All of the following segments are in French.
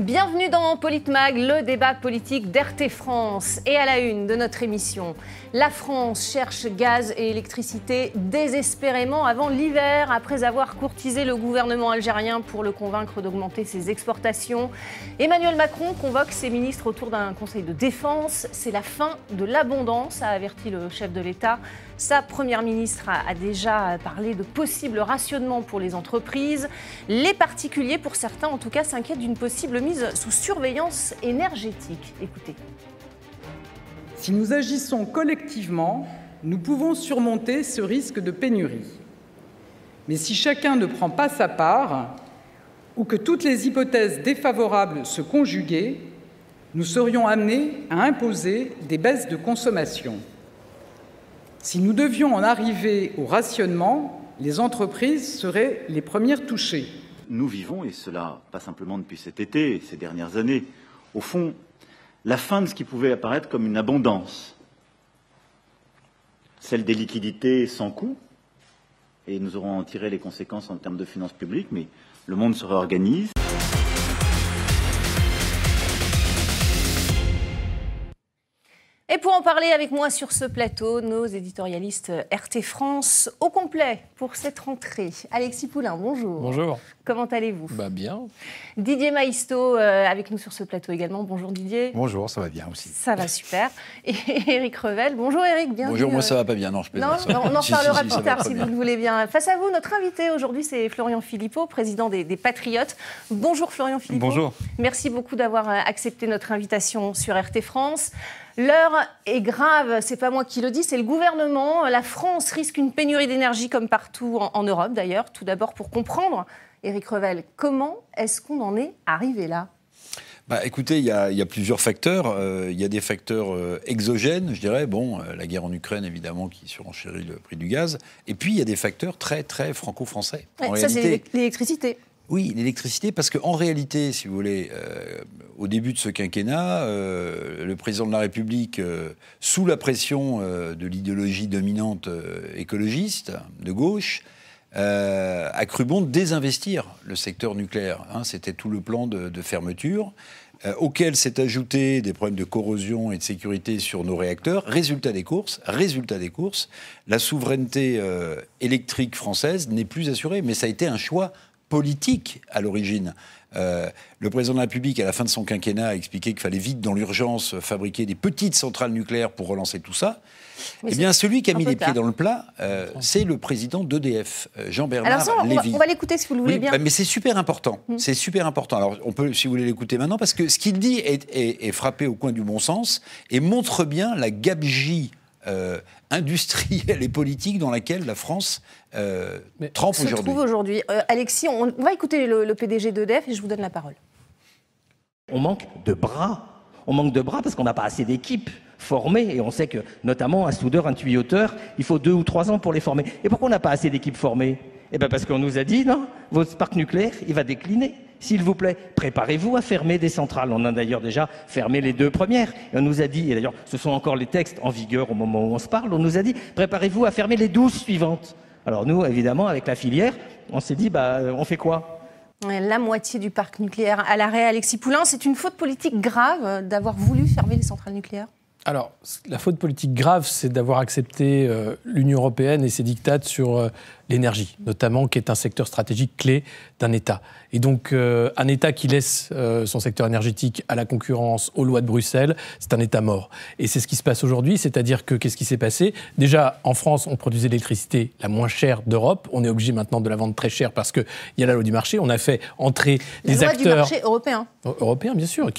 Bienvenue dans Politmag, le débat politique d'RT France. Et à la une de notre émission, la France cherche gaz et électricité désespérément avant l'hiver, après avoir courtisé le gouvernement algérien pour le convaincre d'augmenter ses exportations. Emmanuel Macron convoque ses ministres autour d'un conseil de défense. C'est la fin de l'abondance, a averti le chef de l'État. Sa première ministre a, déjà parlé de possibles rationnements pour les entreprises. Les particuliers, pour certains en tout cas, s'inquiètent d'une possible mise sous surveillance énergétique. Écoutez. Si nous agissons collectivement, nous pouvons surmonter ce risque de pénurie. Mais si chacun ne prend pas sa part, ou que toutes les hypothèses défavorables se conjuguaient, nous serions amenés à imposer des baisses de consommation. Si nous devions en arriver au rationnement, les entreprises seraient les premières touchées. Nous vivons, et cela pas simplement depuis cet été, ces dernières années, au fond, la fin de ce qui pouvait apparaître comme une abondance, celle des liquidités sans coût, et nous aurons en tiré les conséquences en termes de finances publiques, mais le monde se réorganise. Pour en parler avec moi sur ce plateau, nos éditorialistes RT France au complet pour cette rentrée. Alexis Poulain, bonjour. Bonjour. Comment allez-vous? Bah Bien. Didier Maisto euh, avec nous sur ce plateau également. Bonjour Didier. Bonjour, ça va bien aussi. Ça va super. Et Eric Revel. Bonjour Eric, bienvenue. Bonjour, moi ça va pas bien, non, je Non, on en parlera plus tard si vous le voulez bien. Face à vous, notre invité aujourd'hui, c'est Florian Philippot, président des, des, Patriotes. Bonjour Florian Philippot. Bonjour. Merci beaucoup d'avoir euh, accepté notre invitation sur RT France. L'heure est grave, c'est pas moi qui le dis, c'est le gouvernement. La France risque une pénurie d'énergie comme partout en, Europe d'ailleurs. Tout d'abord pour comprendre, Éric Revel, comment est-ce qu'on en est arrivé là? Bah, écoutez, il y, a plusieurs facteurs. Euh, il y a des facteurs euh, exogènes, je dirais. Bon, euh, la guerre en Ukraine, évidemment, qui surenchérit le prix du gaz. Et puis, il y a des facteurs très, très franco-français. ça, c'est l'électricité. Oui, l'électricité, parce qu'en réalité, si vous voulez, euh, au début de ce quinquennat, euh, le président de la République, euh, sous la pression de l'idéologie dominante écologiste de gauche, a cru bon désinvestir le secteur nucléaire. Hein. C'était tout le plan de, de fermeture, auquel s'est ajouté des problèmes de corrosion et de sécurité sur nos réacteurs. Résultat des courses, résultat des courses, la souveraineté électrique française n'est plus assurée, mais ça a été un choix politique à l'origine. Euh, le président de la République, à la fin de son quinquennat, a expliqué qu'il fallait vite, dans l'urgence, fabriquer des petites centrales nucléaires pour relancer tout ça. eh bien, celui qui a mis les pieds dans le plat, euh, c'est le président d'EDF, Jean-Bernard Lévy. On va, l'écouter si vous le voulez bien. Bah, mais c'est super important. Hmm. C'est super important. Alors, on peut, si vous voulez l'écouter maintenant, parce que ce qu'il dit est, est, frappé au coin du bon sens et montre bien la gabegie industrielle et politique dans laquelle la France euh, trempe aujourd'hui. Se trouve aujourd'hui. Euh, Alexis, on, va écouter le, PDG d'EDF et je vous donne la parole. On manque de bras. On manque de bras parce qu'on n'a pas assez d'équipes formées et on sait que notamment un soudeur, un tuyauteur, il faut deux ou trois ans pour les former. Et pourquoi on n'a pas assez d'équipes formées? Eh bien parce qu'on nous a dit non, votre parc nucléaire, il va décliner. S'il vous plaît, préparez-vous à fermer des centrales. On a d'ailleurs déjà fermé les deux premières. Et on nous a dit, et d'ailleurs ce sont encore les textes en vigueur au moment où on se parle, on nous a dit, préparez-vous à fermer les douze suivantes. Alors nous, évidemment, avec la filière, on s'est dit, bah, on fait quoi? La moitié du parc nucléaire à l'arrêt, Alexis Poulain, c'est une faute politique grave d'avoir voulu fermer les centrales nucléaires? Alors, la faute politique grave, c'est d'avoir accepté euh, l'Union européenne et ses dictates sur euh, l'énergie, notamment, qui est un secteur stratégique clé d'un État. Et donc, euh, un État qui laisse euh, son secteur énergétique à la concurrence, aux lois de Bruxelles, c'est un État mort. Et c'est ce qui se passe aujourd'hui, c'est-à-dire que qu'est-ce qui s'est passé? Déjà, en France, on produisait l'électricité la moins chère d'Europe. On est obligé maintenant de la vendre très chère parce qu'il y a la loi du marché. On a fait entrer des loi acteurs. du marché européen. Européen, bien sûr.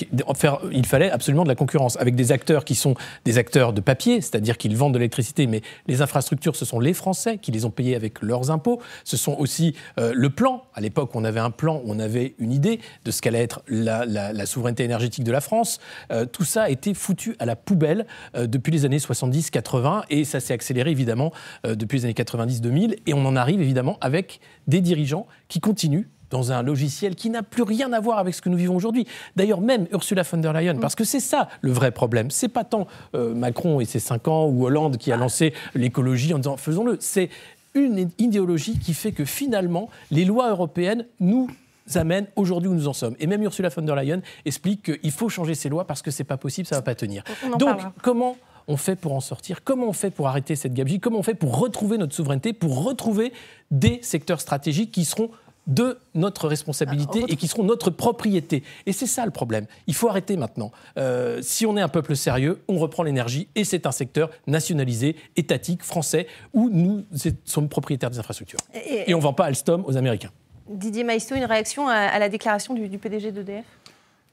il fallait absolument de la concurrence avec des acteurs qui sont des acteurs de papier, c'est-à-dire qu'ils vendent de l'électricité, mais les infrastructures, ce sont les Français qui les ont payées avec leurs impôts. Ce sont aussi euh, le plan. À l'époque, on avait un plan, on avait une idée de ce qu'allait être la, souveraineté énergétique de la France. Euh, tout ça a été foutu à la poubelle euh, depuis les années 70-80 et ça s'est accéléré évidemment depuis les années 90-2000 et on en arrive évidemment avec des dirigeants qui continuent dans un logiciel qui n'a plus rien à voir avec ce que nous vivons aujourd'hui. D'ailleurs, même Ursula von der Leyen, parce que c'est ça le vrai problème. C'est pas tant Macron et ses cinq ans ou Hollande qui a lancé l'écologie en disant faisons-le. C'est une idéologie qui fait que finalement, les lois européennes nous amène aujourd'hui où nous en sommes. Et même Ursula von der Leyen explique qu'il faut changer ces lois parce que c'est pas possible, ça va pas tenir. Donc, comment on fait pour en sortir? Comment on fait pour arrêter cette gabegie? Comment on fait pour retrouver notre souveraineté, pour retrouver des secteurs stratégiques qui seront de notre responsabilité et qui seront notre propriété. Et c'est ça le problème. Il faut arrêter maintenant. Euh, si on est un peuple sérieux, on reprend l'énergie et c'est un secteur nationalisé, étatique, français, où nous sommes propriétaires des infrastructures. Et, on ne vend pas Alstom aux Américains. Didier Maistre, une réaction à, la déclaration du, du PDG d'EDF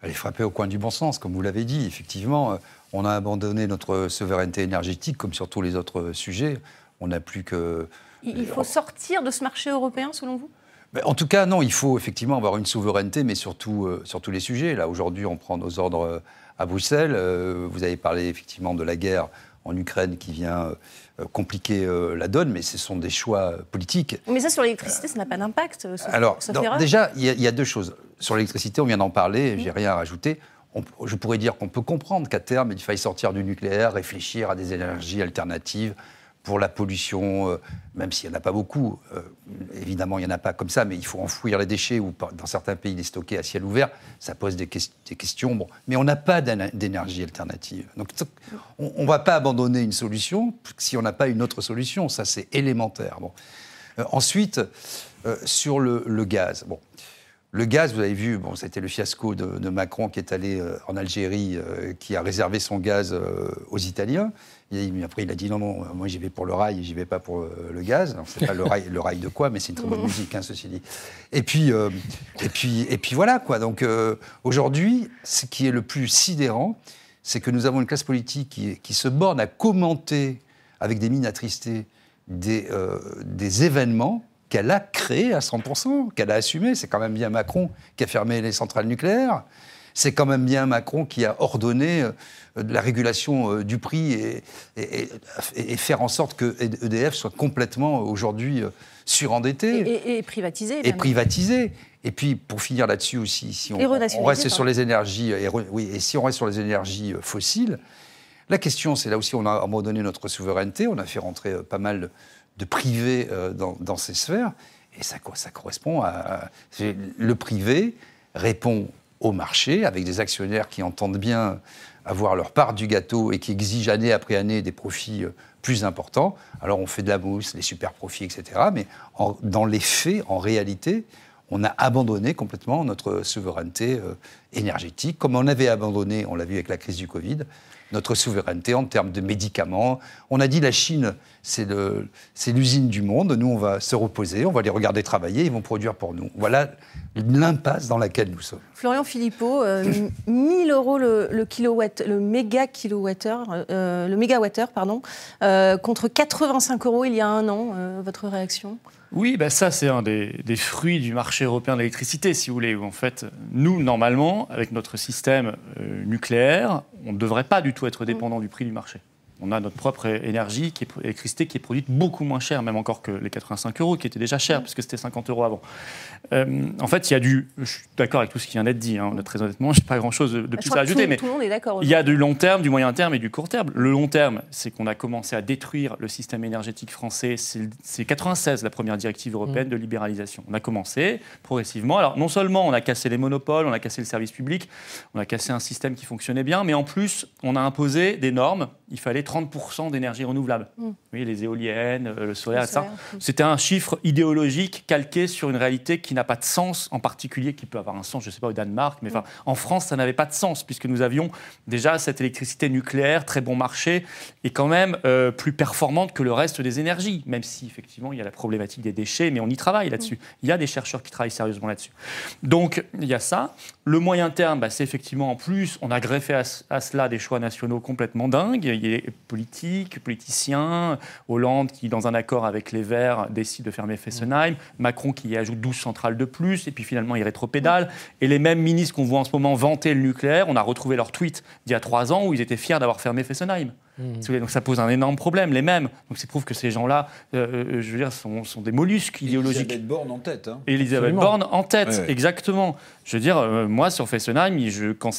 Elle est frappée au coin du bon sens, comme vous l'avez dit. Effectivement, euh, on a abandonné notre souveraineté énergétique, comme sur tous les autres sujets. On n'a plus que... Il faut sortir de ce marché européen, selon vous? En tout cas, non, il faut effectivement avoir une souveraineté, mais surtout euh, sur tous les sujets. Là, aujourd'hui, on prend nos ordres euh, à Bruxelles. Euh, vous avez parlé effectivement de la guerre en Ukraine qui vient compliquer la donne, mais ce sont des choix politiques. Mais ça, sur l'électricité, ça n'a pas d'impact. Alors, déjà, il y, a deux choses. Sur l'électricité, on vient d'en parler, j'ai rien à rajouter. je pourrais dire qu'on peut comprendre qu'à terme, il faille sortir du nucléaire, réfléchir à des énergies alternatives, pour la pollution, euh, même s'il n'y en a pas beaucoup, euh, évidemment il n'y en a pas comme ça, mais il faut enfouir les déchets ou dans certains pays les stocker à ciel ouvert, ça pose des, questions. Bon, mais on n'a pas d'énergie alternative. Donc on ne va pas abandonner une solution si on n'a pas une autre solution, ça c'est élémentaire. Bon. Euh, ensuite, sur le, gaz. Le gaz, vous avez vu, bon, c'était le fiasco de, Macron qui est allé en Algérie, qui a réservé son gaz aux Italiens. Et après, il a dit non, non, moi j'y vais pour le rail, j'y vais pas pour euh, le gaz. C'est pas le rail, le rail de quoi, mais c'est une très bonne musique, hein, ceci dit. Et puis, euh, et puis, et puis voilà quoi. Donc euh, aujourd'hui, ce qui est le plus sidérant, c'est que nous avons une classe politique qui, qui, se borne à commenter avec des mines attristés des, des événements qu'elle a créés à 100%, qu'elle a assumés. C'est quand même bien Macron qui a fermé les centrales nucléaires. C'est quand même bien Macron qui a ordonné euh, de la régulation euh, du prix et, et, faire en sorte que EDF soit complètement aujourd'hui euh, surendetté. Et, privatisé. Et privatisé. Et puis, pour finir là-dessus aussi, si on, reste sur les énergies, oui, et si on reste sur les énergies fossiles, la question, c'est là aussi, on a abandonné notre souveraineté, on a fait rentrer pas mal de privés dans, ces sphères, et ça, ça correspond à, le privé répond au marché avec des actionnaires qui entendent bien avoir leur part du gâteau et qui exigent année après année des profits euh, plus importants. Alors on fait de la mousse, les super profits, etc. Mais dans les faits, en réalité, on a abandonné complètement notre souveraineté euh, énergétique, comme on avait abandonné, on l'a vu avec la crise du Covid, notre souveraineté en termes de médicaments. On a dit la Chine, c'est l'usine du monde, nous on va se reposer, on va les regarder travailler, ils vont produire pour nous. Voilà l'impasse dans laquelle nous sommes. Florian Philippot, 1000 euh, euros le, kilowatt, le méga kilowattheure, euh, le mégawattheure, pardon, euh, contre 85 euros il y a un an. votre réaction? Oui, bah ça c'est un des, fruits du marché européen de l'électricité, si vous voulez, où en fait, nous, normalement, avec notre système nucléaire, on ne devrait pas du tout être dépendant du prix du marché on a notre propre énergie, qui est, électricité, qui est produite beaucoup moins cher, même encore que les 85 euros, qui étaient déjà chers, puisque c'était 50 euros avant. Euh, en fait, il y a du. Je suis d'accord avec tout ce qui vient d'être dit, hein, très honnêtement, je n'ai pas grand-chose de, plus à ajouter, mais il y a du long terme, du moyen terme et du court terme. Le long terme, c'est qu'on a commencé à détruire le système énergétique français. C'est 96, la première directive européenne mmh. de libéralisation. On a commencé progressivement. Alors, non seulement on a cassé les monopoles, on a cassé le service public, on a cassé un système qui fonctionnait bien, mais en plus, on a imposé des normes. Il fallait 30% d'énergie renouvelable. Mm. Oui, les éoliennes, euh, le solaire, ça. Mm. C'était un chiffre idéologique calqué sur une réalité qui n'a pas de sens, en particulier qui peut avoir un sens, je ne sais pas, au Danemark, mais enfin, en France, ça n'avait pas de sens, puisque nous avions déjà cette électricité nucléaire, très bon marché, et quand même euh, plus performante que le reste des énergies, même si effectivement il y a la problématique des déchets, mais on y travaille là-dessus. Mm. Il y a des chercheurs qui travaillent sérieusement là-dessus. Donc, il y a ça. Le moyen terme, bah, c'est effectivement en plus, on a greffé à, à, cela des choix nationaux complètement dingues politique, politicien, Hollande qui, dans un accord avec les Verts, décide de fermer Fessenheim, Macron qui y ajoute 12 centrales de plus, et puis finalement il rétropédale. Et les mêmes ministres qu'on voit en ce moment vanter le nucléaire, on a retrouvé leur tweet d'il y a trois ans où ils étaient fiers d'avoir fermé Fessenheim. Mmh. Donc ça pose un énorme problème, les mêmes. Donc ça prouve que ces gens-là, euh, euh, je veux dire, sont, sont, des mollusques idéologiques. Elisabeth Borne en tête. Hein. Elisabeth Borne en tête, exactement. Je veux dire, euh, moi sur Fessenheim, je, quand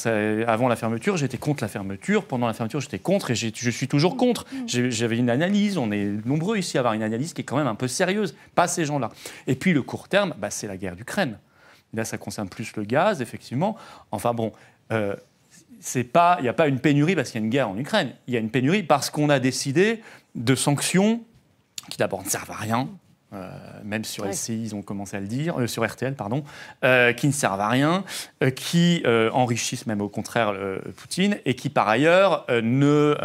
avant la fermeture, j'étais contre la fermeture. Pendant la fermeture, j'étais contre et je suis toujours contre. Mmh. J'avais une analyse, on est nombreux ici à avoir une analyse qui est quand même un peu sérieuse, pas ces gens-là. Et puis le court terme, bah, c'est la guerre d'Ukraine. Là, ça concerne plus le gaz, effectivement. Enfin bon, euh, il n'y a pas une pénurie parce qu'il y a une guerre en Ukraine. Il y a une pénurie parce qu'on a décidé de sanctions qui d'abord ne servent à rien, euh, même sur LCI, ils ont commencé à le dire, euh, sur RTL, pardon, euh, qui ne servent à rien, qui enrichissent même au contraire Poutine, et qui par ailleurs ne,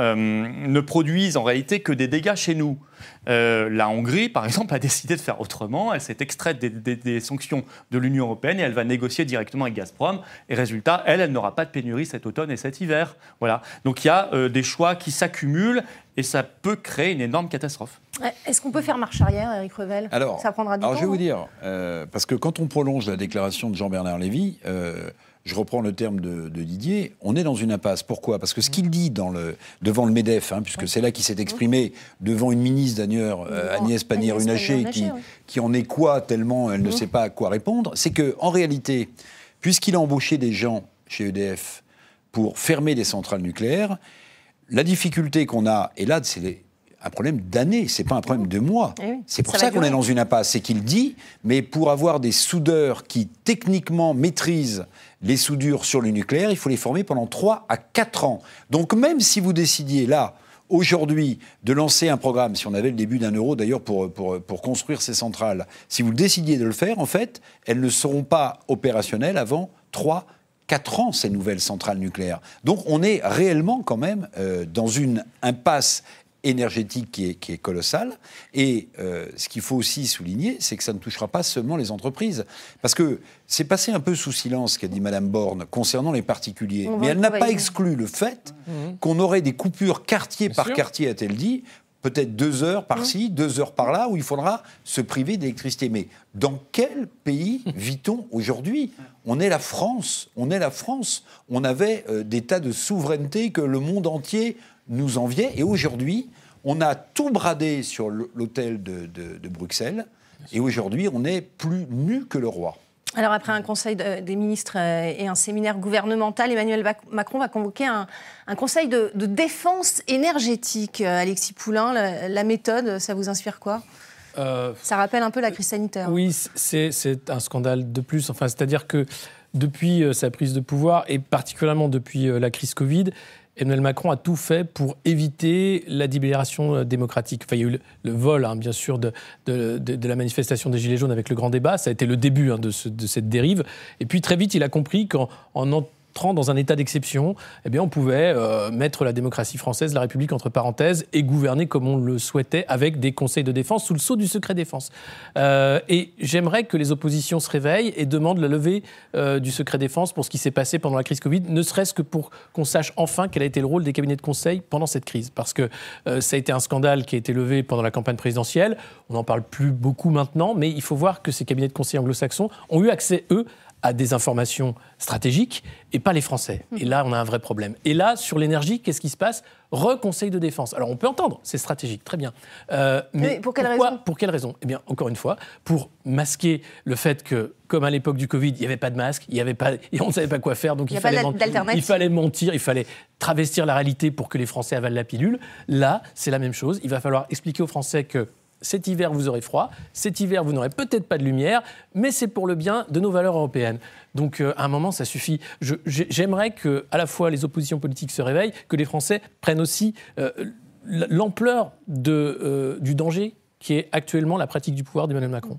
ne produisent en réalité que des dégâts chez nous. La Hongrie, par exemple, a décidé de faire autrement. Elle s'est extraite des, sanctions de l'Union européenne et elle va négocier directement avec Gazprom. Et résultat, elle, elle n'aura pas de pénurie cet automne et cet hiver. Voilà. Donc il y a des choix qui s'accumulent et ça peut créer une énorme catastrophe. Est-ce qu'on peut faire marche arrière, Eric Revel? Alors, ça prendra du alors temps. je vais vous dire, euh, parce que quand on prolonge la déclaration de Jean-Bernard Lévy, je reprends le terme de, Didier, on est dans une impasse. Pourquoi? Parce que ce qu'il dit dans le, devant le MEDEF, hein, puisque c'est là qu'il s'est exprimé devant une ministre d'ailleurs, euh, Agnès Pannier-Runacher, qui, qui, en est quoi tellement elle ne sait pas à quoi répondre, c'est qu'en réalité, puisqu'il a embauché des gens chez EDF pour fermer des centrales nucléaires, la difficulté qu'on a, et là c'est un problème d'années, c'est pas un problème de mois. Eh c'est pour ça, qu'on est dans une impasse. C'est qu'il dit, mais pour avoir des soudeurs qui techniquement maîtrisent les soudures sur le nucléaire, il faut les former pendant 3 à 4 ans. Donc même si vous décidiez là, aujourd'hui, de lancer un programme, si on avait le début d'un euro d'ailleurs pour, pour, pour, construire ces centrales, si vous décidiez de le faire, en fait, elles ne seront pas opérationnelles avant 3 4 ans, ces nouvelles centrales nucléaires. Donc on est réellement quand même euh, dans une impasse énergétique qui est, qui est colossale. Et euh, ce qu'il faut aussi souligner, c'est que ça ne touchera pas seulement les entreprises. Parce que c'est passé un peu sous silence ce qu'a dit Mme Borne concernant les particuliers. Mais elle n'a pas exclu le fait mmh. qu'on aurait des coupures quartier par quartier, a-t-elle dit, peut-être deux heures par-ci, mmh. deux heures par-là, où il faudra se priver d'électricité. Mais dans quel pays vit-on aujourd'hui? On est la France. On est la France. On avait euh, des tas de souveraineté que le monde entier nous enviait. Et aujourd'hui, on a tout bradé sur l'hôtel de, Bruxelles. Et aujourd'hui, on est plus nu que le roi. Alors après un conseil des ministres euh, et un séminaire gouvernemental, Emmanuel Macron va convoquer un, conseil de, défense énergétique. Euh, Alexis Poulain, la, méthode, ça vous inspire quoi? Euh, Ça rappelle un peu la crise sanitaire. Oui, c'est un scandale de plus. Enfin, c'est-à-dire que depuis sa prise de pouvoir et particulièrement depuis la crise Covid, Emmanuel Macron a tout fait pour éviter la libération euh, démocratique. Enfin, il y a eu le, vol, hein, bien sûr, de, de, la manifestation des Gilets jaunes avec le grand débat. Ça a été le début hein, de, cette dérive. Et puis très vite, il a compris qu'en dans un état d'exception, eh bien, on pouvait euh, mettre la démocratie française, la République entre parenthèses, et gouverner comme on le souhaitait avec des conseils de défense sous le sceau du secret défense. Euh, et j'aimerais que les oppositions se réveillent et demandent la levée euh, du secret défense pour ce qui s'est passé pendant la crise Covid, ne serait-ce que pour qu'on sache enfin quel a été le rôle des cabinets de conseil pendant cette crise. Parce que ça a été un scandale qui a été levé pendant la campagne présidentielle. On n'en parle plus beaucoup maintenant, mais il faut voir que ces cabinets de conseil anglo-saxons ont eu accès, eux, à des informations stratégiques et pas les Français. Et là, on a un vrai problème. Et là, sur l'énergie, qu'est-ce qui se passe? Reconseil de défense. Alors, on peut entendre, c'est stratégique, très bien. Euh, mais, pour quelle raison? Pour quelle raison? Eh bien, encore une fois, pour masquer le fait que, comme à l'époque du Covid, il n'y avait pas de masque, il y avait pas, et on ne savait pas quoi faire, donc il, fallait il fallait mentir, il fallait travestir la réalité pour que les Français avalent la pilule. Là, c'est la même chose. Il va falloir expliquer aux Français que cet hiver, vous aurez froid. Cet hiver, vous n'aurez peut-être pas de lumière, mais c'est pour le bien de nos valeurs européennes. Donc, euh, à un moment, ça suffit. J'aimerais que, à la fois, les oppositions politiques se réveillent, que les Français prennent aussi euh, l'ampleur euh, du danger qui est actuellement la pratique du pouvoir d'Emmanuel Macron.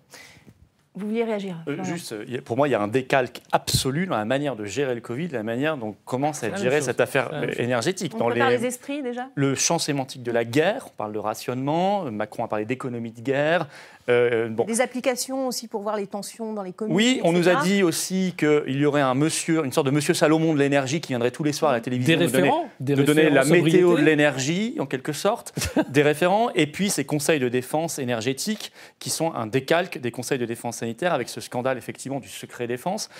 Vous vouliez réagir euh, Juste, pour moi, il y a un décalque absolu dans la manière de gérer le Covid, la manière dont commence à être gérée cette affaire énergétique. On dans les, les esprits déjà? Le champ sémantique de la guerre, on parle de rationnement, Macron a parlé d'économie de guerre, euh, Des applications aussi pour voir les tensions dans les communes. Oui, on nous a dit aussi qu'il y aurait un monsieur, une sorte de monsieur Salomon de l'énergie qui viendrait tous les soirs à la télévision des référents, de donner, la météo de l'énergie, en quelque sorte, des référents, et puis ces conseils de défense énergétique qui sont un décalque des conseils de défense sanitaire avec ce scandale effectivement du secret défense.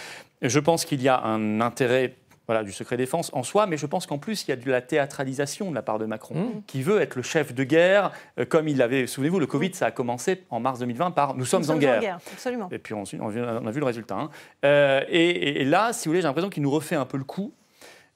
Je pense qu'il y a un intérêt voilà, du secret défense en soi, mais je pense qu'en plus, il y a de la théâtralisation de la part de Macron, mmh. qui veut être le chef de guerre, euh, comme il avait, souvenez-vous, le Covid, ça a commencé en mars 2020 par Nous sommes, en, guerre. Absolument. Et puis ensuite, on, a vu le résultat. Hein. Euh, et, là, si vous voulez, j'ai l'impression qu'il nous refait un peu le coup.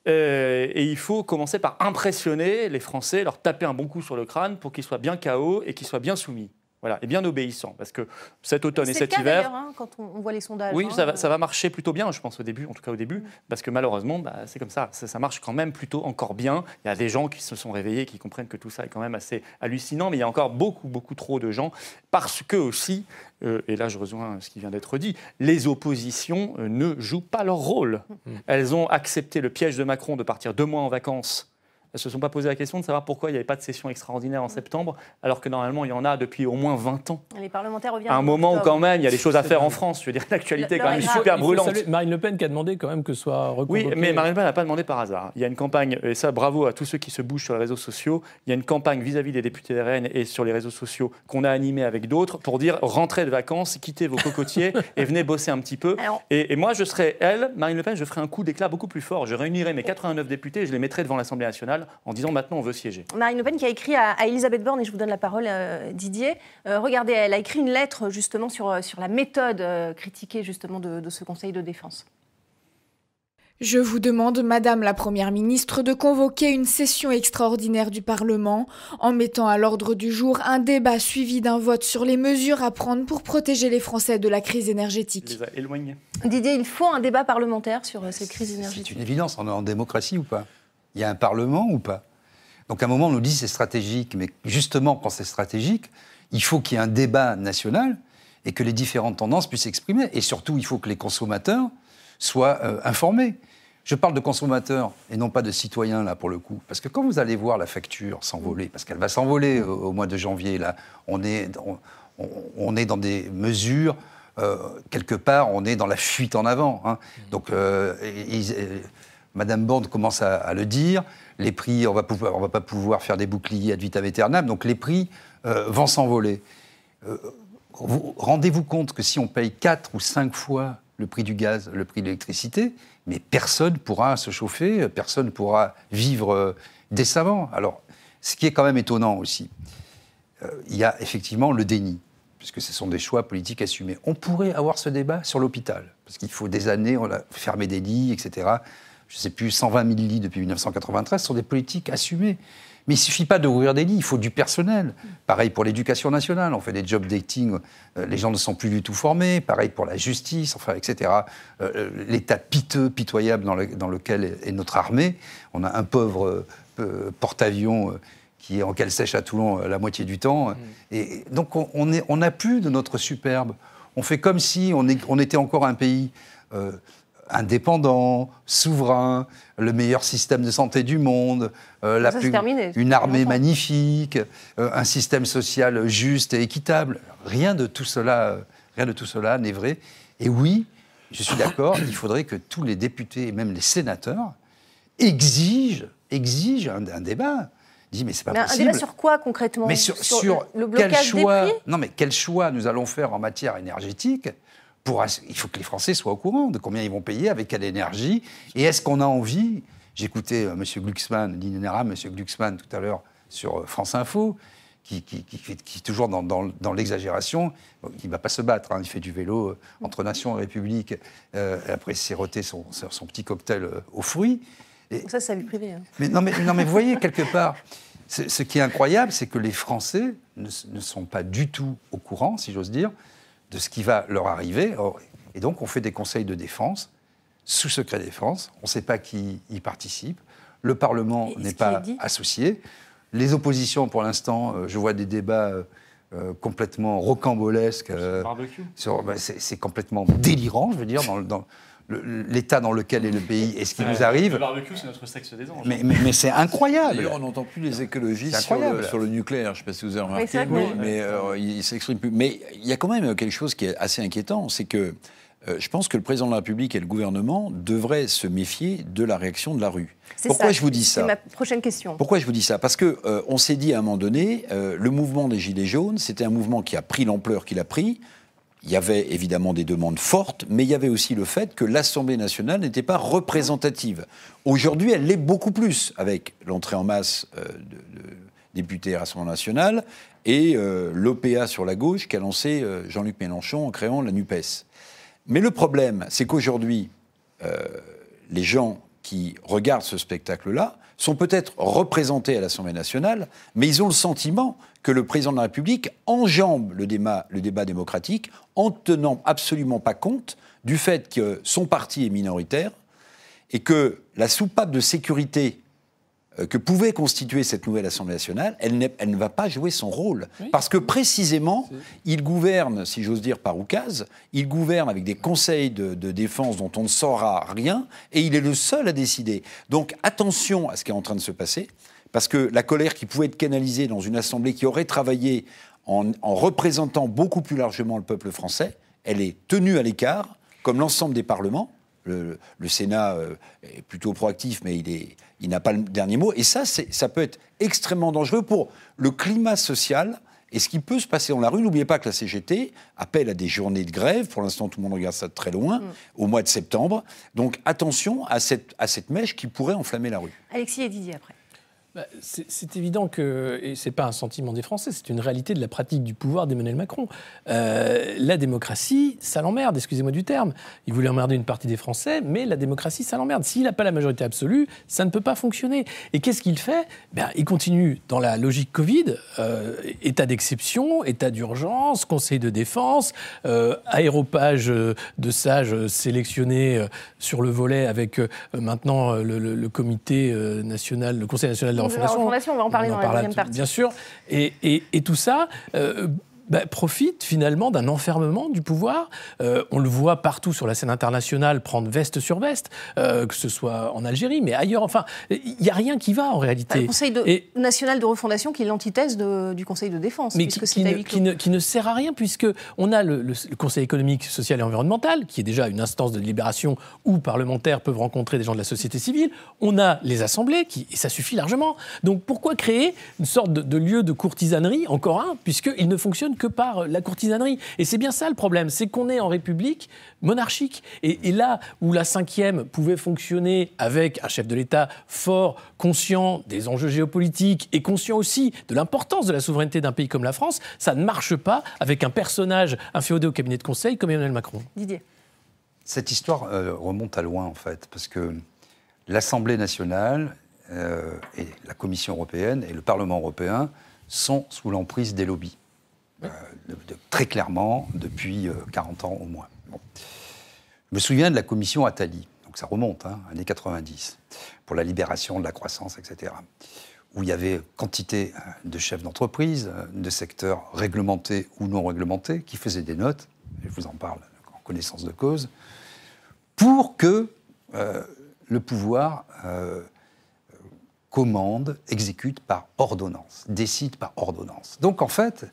Euh, et il faut commencer par impressionner les Français, leur taper un bon coup sur le crâne pour qu'ils soient bien KO et qu'ils soient bien soumis. Voilà, et bien obéissant, parce que cet automne et cet le cas hiver, hein, quand on, on voit les sondages. oui, hein. ça va, ça va marcher plutôt bien, je pense au début, en tout cas au début, parce que malheureusement, bah, c'est comme ça, ça, ça marche quand même plutôt encore bien. Il y a des gens qui se sont réveillés, qui comprennent que tout ça est quand même assez hallucinant, mais il y a encore beaucoup, beaucoup trop de gens, parce que aussi, euh, et là je rejoins ce qui vient d'être dit, les oppositions euh, ne jouent pas leur rôle. Elles ont accepté le piège de Macron de partir deux mois en vacances. Elles ne se sont pas posé la question de savoir pourquoi il n'y avait pas de session extraordinaire en septembre, alors que normalement il y en a depuis au moins 20 ans. Les parlementaires reviennent. À un en moment où quand même il y a des choses à faire en France. Je veux dire, l'actualité est quand même super brûlante. Marine Le Pen qui a demandé quand même que soit reconvoqué. Oui, mais Marine Le Pen n'a pas demandé par hasard. Il y a une campagne, et ça, bravo à tous ceux qui se bougent sur les réseaux sociaux. Il y a une campagne vis-à-vis des députés RN et sur les réseaux sociaux qu'on a animée avec d'autres pour dire rentrez de vacances, quittez vos cocotiers et venez bosser un petit peu. Alors- Et, et moi, je serais elle, Marine Le Pen, je ferais un coup d'éclat beaucoup plus fort. Je réunirais mes 89 députés et je les mettrais devant l'Assemblée nationale en disant maintenant on veut siéger. Marine Le Pen qui a écrit à, à Elisabeth Borne, et je vous donne la parole, euh, Didier. Euh, regardez, elle a écrit une lettre justement sur, euh, sur la méthode euh, critiquée justement de, de ce Conseil de défense. Je vous demande, Madame la Première ministre, de convoquer une session extraordinaire du Parlement en mettant à l'ordre du jour un débat suivi d'un vote sur les mesures à prendre pour protéger les Français de la crise Il énergétique. les a éloignés. Didier, il faut un débat parlementaire sur cette crise C'est énergétique. une évidence, on est en démocratie ou pas? Il y a un Parlement ou pas? Donc à un moment, on nous dit c'est stratégique, mais justement, quand c'est stratégique, il faut qu'il y ait un débat national et que les différentes tendances puissent s'exprimer. Et surtout, il faut que les consommateurs soient euh, informés. Je parle de consommateurs et non pas de citoyens, là, pour le coup. Parce que quand vous allez voir la facture s'envoler, parce qu'elle va s'envoler au, mois de janvier, là, on est, on, est dans des mesures, euh, quelque part, on est dans la fuite en avant. hein. Donc, euh, et- et Madame Borne commence à, le dire, les prix, on on va pas pouvoir faire des boucliers ad vitam aeternam, donc les prix euh, vont s'envoler. Euh, vous- Rendez-vous compte que si on paye 4 ou 5 fois le prix du gaz, le prix de l'électricité, mais personne pourra se chauffer, personne pourra vivre euh, décemment. Alors, ce qui est quand même étonnant aussi, il y a effectivement le déni, puisque ce sont des choix politiques assumés. On pourrait avoir ce débat sur l'hôpital, parce qu'il faut des années, on a fermé des lits, etc. Je ne sais plus, 120 000 lits depuis 1993, ce sont des politiques assumées. Mais il ne suffit pas d'ouvrir des lits, il faut du personnel. Pareil pour l'éducation nationale, on fait des job dating, euh, les gens ne sont plus du tout formés. Pareil pour la justice, enfin, etc. Euh, L'état piteux, pitoyable dans, le- dans lequel est, notre armée. On a un pauvre euh, euh, porte-avions euh, qui est en cale sèche à Toulon euh, la moitié du temps. Et donc on, on est- on n'a plus de notre superbe. On fait comme si on, est- on était encore un pays euh, indépendant, souverain, le meilleur système de santé du monde, euh, la Ça, c'est plus- terminé. une armée magnifique, euh, un système social juste et équitable. Rien de tout cela, euh, rien de tout cela n'est vrai. Et oui, je suis d'accord, il faudrait que tous les députés et même les sénateurs exigent, exigent un, un débat. Dis mais c'est pas Mais un possible. débat sur quoi concrètement? Mais sur, sur le quel blocage choix, des prix? Non mais quel choix nous allons faire en matière énergétique pour, il faut que les Français soient au courant de combien ils vont payer, avec quelle énergie, et est-ce qu'on a envie J'écoutais euh, M. Glucksmann, l'inénérable M. Glucksmann tout à l'heure sur euh, France Info, qui, qui- qui fait- qui est toujours dans, dans- dans l'exagération. Il ne va pas se battre, hein, il fait du vélo euh, entre Nation et République, euh, après siroter son, son, petit cocktail aux fruits. Et, Ça, vie privée. hein. mais non, mais, non, mais vous voyez, quelque part, ce qui est incroyable, c'est que les Français ne sont pas du tout au courant, si j'ose dire, de ce qui va leur arriver. Et donc, on fait des conseils de défense, sous secret défense. On ne sait pas qui y participe. Le Parlement n'est pas associé. Les oppositions, pour l'instant, euh, je vois des débats euh, euh, complètement rocambolesques. euh, bah, c'est c'est complètement délirant, je veux dire, dans, dans l'état dans lequel est le pays et ce qui nous arrive. Le barbecue, c'est notre sexe des anges. Mais, mais- mais c'est incroyable. D'ailleurs, on n'entend plus les écologistes C'est sur le, incroyable. sur le nucléaire. Je ne sais pas si vous avez remarqué, c'est mais, mais, euh, ils ne s'expriment plus. Mais il y a quand même quelque chose qui est assez inquiétant, c'est que euh, je pense que le président de la République et le gouvernement devraient se méfier de la réaction de la rue. C'est Pourquoi ça, je vous dis C'est ça ma prochaine question. pourquoi je vous dis ça? Parce que euh, on s'est dit à un moment donné, euh, le mouvement des Gilets jaunes, c'était un mouvement qui a pris l'ampleur qu'il a pris. Il y avait évidemment des demandes fortes, mais il y avait aussi le fait que l'Assemblée nationale n'était pas représentative. Aujourd'hui, elle l'est beaucoup plus, avec l'entrée en masse euh, de, députés à l'Assemblée nationale et euh, l'OPA sur la gauche qu'a lancé euh, Jean-Luc Mélenchon en créant la NUPES. Mais le problème, c'est qu'aujourd'hui, les gens qui regardent ce spectacle-là sont peut-être représentés à l'Assemblée nationale, mais ils ont le sentiment que le président de la République enjambe le débat, démocratique en tenant absolument pas compte du fait que son parti est minoritaire et que la soupape de sécurité que pouvait constituer cette nouvelle Assemblée nationale, elle, ne va pas jouer son rôle. Parce que précisément, il gouverne, si j'ose dire, par oukase, il gouverne avec des conseils de, défense dont on ne saura rien, et il est le seul à décider. Donc attention à ce qui est en train de se passer, parce que la colère qui pouvait être canalisée dans une Assemblée qui aurait travaillé en, en représentant beaucoup plus largement le peuple français, elle est tenue à l'écart, comme l'ensemble des parlements. Le, Sénat euh, est plutôt proactif, mais il, n'a pas le dernier mot. Et ça, ça peut être extrêmement dangereux pour le climat social et ce qui peut se passer dans la rue. N'oubliez pas que la CGT appelle à des journées de grève. Pour l'instant, tout le monde regarde ça de très loin, mm. au mois de septembre. Donc attention à cette, à cette mèche qui pourrait enflammer la rue. Alexis et Didier après. Bah, c'est évident que, et ce n'est pas un sentiment des Français, c'est une réalité de la pratique du pouvoir d'Emmanuel Macron. Euh, la démocratie, ça l'emmerde, excusez-moi du terme. Il voulait emmerder une partie des Français, mais la démocratie, ça l'emmerde. S'il n'a pas la majorité absolue, ça ne peut pas fonctionner. Et qu'est-ce qu'il fait? Ben, Il continue dans la logique Covid, euh, état d'exception, état d'urgence, conseil de défense, euh, aéropage de sages sélectionnés sur le volet avec maintenant le, le, comité national, le conseil national on va en parler dans la deuxième partie. Bien sûr. Et, et, tout ça, euh, bah, profite finalement d'un enfermement du pouvoir. Euh, on le voit partout sur la scène internationale prendre veste sur veste, euh, que ce soit en Algérie, mais ailleurs. Enfin, il n'y a rien qui va en réalité. Le Conseil national de refondation qui est l'antithèse du Conseil de défense. Mais qui, ne, qui, ne, sert à rien puisque on a le, Conseil économique, social et environnemental, qui est déjà une instance de délibération où parlementaires peuvent rencontrer des gens de la société civile. On a les assemblées, qui, et ça suffit largement. Donc pourquoi créer une sorte de, de lieu de courtisanerie, encore un, puisqu'il ne fonctionne que par la courtisanerie. Et c'est bien ça le problème, c'est qu'on est en république monarchique. Et, là où la cinquième pouvait fonctionner avec un chef de l'État fort, conscient des enjeux géopolitiques et conscient aussi de l'importance de la souveraineté d'un pays comme la France, ça ne marche pas avec un personnage inféodé au cabinet de conseil comme Emmanuel Macron. Didier. Cette histoire euh, remonte à loin en fait, parce que l'Assemblée nationale euh, et la Commission européenne et le Parlement européen sont sous l'emprise des lobbies. Euh, très clairement depuis 40 euh, ans au moins. Je me souviens de la commission Attali, donc ça remonte, hein, années 90, pour la libération de la croissance, etc., où il y avait quantité euh, de chefs d'entreprise, de secteurs réglementés ou non réglementés, qui faisaient des notes, je vous en parle en connaissance de cause, pour que le pouvoir commande, exécute par ordonnance, décide par ordonnance. Donc en fait,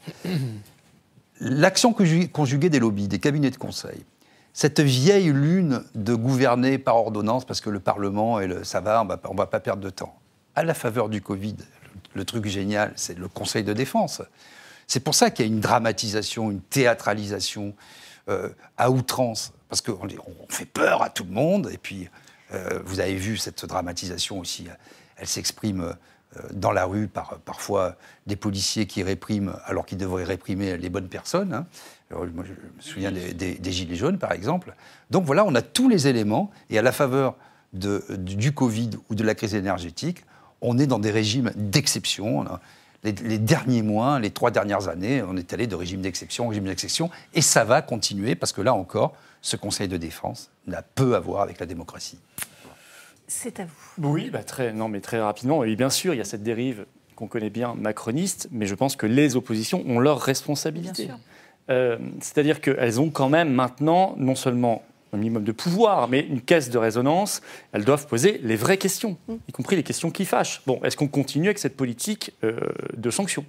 l'action conjuguée des lobbies, des cabinets de conseil, cette vieille lune de gouverner par ordonnance parce que le Parlement et le, ça va, on ne va pas perdre de temps. À la faveur du Covid, le, truc génial, c'est le Conseil de défense. C'est pour ça qu'il y a une dramatisation, une théâtralisation euh, à outrance, parce qu'on on fait peur à tout le monde, et puis euh, vous avez vu cette dramatisation aussi elle s'exprime euh, dans la rue par parfois des policiers qui répriment alors qu'ils devraient réprimer les bonnes personnes. Hein. je me souviens des, Gilets jaunes, par exemple. Donc voilà, on a tous les éléments, et à la faveur de, du Covid ou de la crise énergétique, on est dans des régimes d'exception. Les, les, derniers mois, les trois dernières années, on est allé de régime d'exception en régime d'exception, et ça va continuer, parce que là encore, ce Conseil de défense n'a peu à voir avec la démocratie. C'est à vous. Oui, bah très, non, mais très rapidement. Et bien sûr, il y a cette dérive qu'on connaît bien macroniste, mais je pense que les oppositions ont leur responsabilité. Euh, c'est-à-dire qu'elles ont quand même maintenant non seulement un minimum de pouvoir, mais une caisse de résonance, elles doivent poser les vraies questions, mm. y compris les questions qui fâchent. Bon, est-ce qu'on continue avec cette politique euh, de sanctions?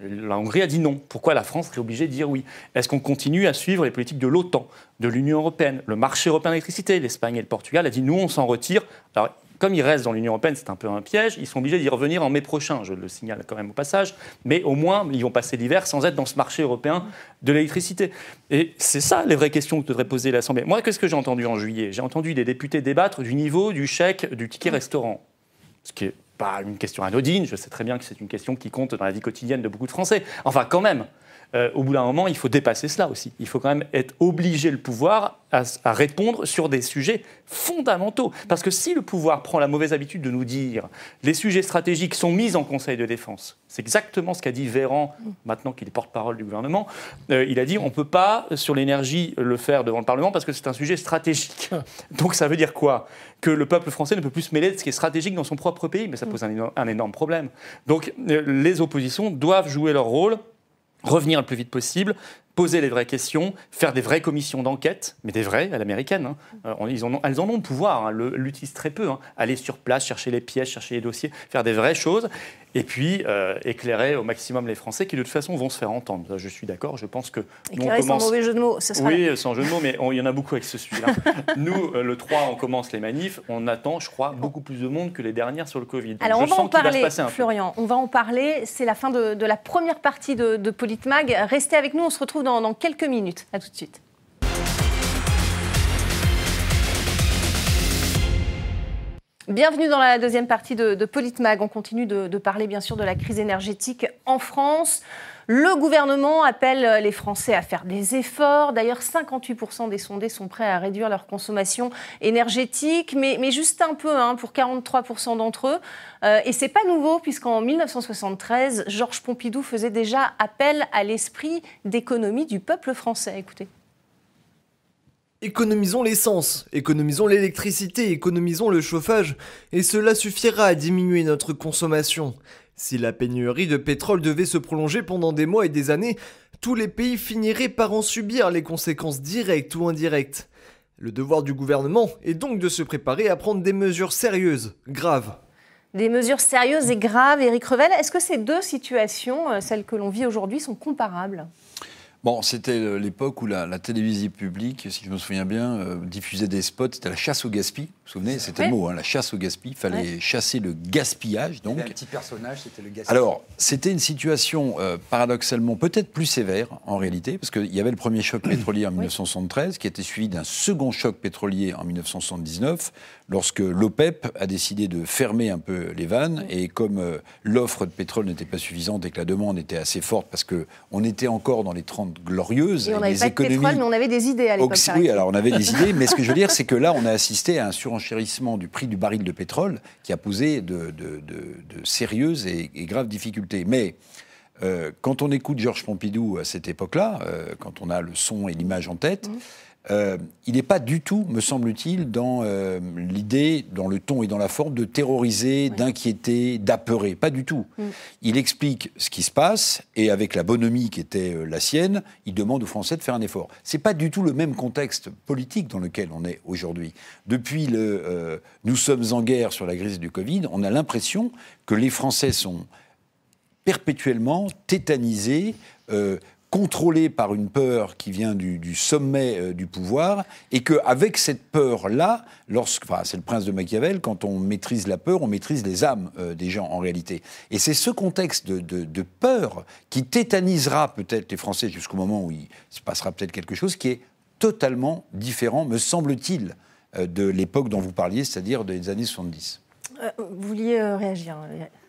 La Hongrie a dit non. Pourquoi la France est obligée de dire oui? Est-ce qu'on continue à suivre les politiques de l'OTAN, de l'Union européenne, le marché européen d'électricité L'Espagne et le Portugal a dit nous, on s'en retire. Alors, comme ils restent dans l'Union européenne, c'est un peu un piège, ils sont obligés d'y revenir en mai prochain, je le signale quand même au passage, mais au moins ils vont passer l'hiver sans être dans ce marché européen de l'électricité. Et c'est ça les vraies questions que devrait poser l'Assemblée. Moi, qu'est-ce que j'ai entendu en juillet? J'ai entendu des députés débattre du niveau du chèque du ticket restaurant, ce qui est pas une question anodine, je sais très bien que c'est une question qui compte dans la vie quotidienne de beaucoup de Français. Enfin, quand même, euh, au bout d'un moment, il faut dépasser cela aussi. Il faut quand même être obligé le pouvoir à, répondre sur des sujets fondamentaux. Parce que si le pouvoir prend la mauvaise habitude de nous dire les sujets stratégiques sont mis en Conseil de défense, c'est exactement ce qu'a dit Véran, maintenant qu'il est porte-parole du gouvernement. Euh, il a dit on ne peut pas, sur l'énergie, le faire devant le Parlement parce que c'est un sujet stratégique. Donc ça veut dire quoi? Que le peuple français ne peut plus se mêler de ce qui est stratégique dans son propre pays, mais ça pose un énorme, un énorme problème. Donc euh, les oppositions doivent jouer leur rôle revenir le plus vite possible, poser les vraies questions, faire des vraies commissions d'enquête, mais des vraies à l'américaine. hein. Euh, ils en ont- elles en ont le pouvoir, hein, l'utilisent très peu. hein. Aller sur place, chercher les pièces, chercher les dossiers, faire des vraies choses, et puis euh, éclairer au maximum les Français qui de toute façon vont se faire entendre. Je suis d'accord, je pense que nous, on Éclairer sans mauvais jeu de mots, ce sera oui, sans jeu de mots, mais il y en a beaucoup avec ce sujet-là. Nous, euh, le 3, on commence les manifs. On attend, je crois, beaucoup plus de monde que les dernières sur le Covid. Donc, Alors je on va sens en parler, peu. Florian. On va en parler. C'est la fin de, de la première partie de, de Politmag. Restez avec nous. On se retrouve dans, dans quelques minutes. À tout de suite. Bienvenue dans la deuxième partie de, de Politmag. On continue de, de parler bien sûr de la crise énergétique en France. Le gouvernement appelle les Français à faire des efforts. D'ailleurs, 58% des sondés sont prêts à réduire leur consommation énergétique, mais, juste un peu, hein, pour 43% d'entre eux. Euh, et c'est pas nouveau, puisqu'en 1973, Georges Pompidou faisait déjà appel à l'esprit d'économie du peuple français. Écoutez. Économisons l'essence, économisons l'électricité, économisons le chauffage, et cela suffira à diminuer notre consommation. Si la pénurie de pétrole devait se prolonger pendant des mois et des années, tous les pays finiraient par en subir les conséquences directes ou indirectes. Le devoir du gouvernement est donc de se préparer à prendre des mesures sérieuses, graves. Des mesures sérieuses et graves, Éric Revel. Est-ce que ces deux situations, euh, celles que l'on vit aujourd'hui, sont comparables? Bon, c'était euh, l'époque où la, la télévision publique, si je me souviens bien, euh, diffusait des spots. C'était la chasse au gaspillage. Vous vous souvenez C'était le mot, hein, la chasse au gaspillage. Il fallait chasser le gaspillage, donc. Il y avait un petit personnage, c'était le gars. Alors, c'était une situation euh, paradoxalement peut-être plus sévère en réalité, parce qu'il y avait le premier choc pétrolier en 1973, qui était suivi d'un second choc pétrolier en 1979, lorsque l'OPEP a décidé de fermer un peu les vannes, et comme euh, l'offre de pétrole n'était pas suffisante et que la demande était assez forte, parce qu'on était encore dans les 30 glorieuses, Et on n'avait les pas de économies... pétrole, mais on avait des idées à l'époque. Oui, alors on avait des idées, mais ce que je veux dire, c'est que là, on a assisté à un surenchérissement du prix du baril de pétrole qui a posé de, sérieuses et, graves difficultés. Mais euh, quand on écoute Georges Pompidou à cette époque-là, euh, quand on a le son et l'image en tête, euh, il n'est pas du tout, me semble-t-il, dans euh, l'idée, dans le ton et dans la forme de terroriser, d'inquiéter, d'apeurer. Pas du tout. Il explique ce qui se passe et avec la bonhomie qui était euh, la sienne, il demande aux Français de faire un effort. C'est pas du tout le même contexte politique dans lequel on est aujourd'hui. Depuis le nous sommes en guerre sur la crise du Covid, on a l'impression que les Français sont perpétuellement tétanisés, contrôlés par une peur qui vient du, du sommet euh, du pouvoir, et qu'avec cette peur-là, lorsque, enfin, c'est le prince de Machiavel, quand on maîtrise la peur, on maîtrise les âmes euh, des gens en réalité. Et c'est ce contexte de, de- de peur qui tétanisera peut-être les Français jusqu'au moment où il se passera peut-être quelque chose qui est totalement différent, me semble-t-il, euh, de l'époque dont vous parliez, c'est-à-dire des années 70. Euh, vous vouliez euh, réagir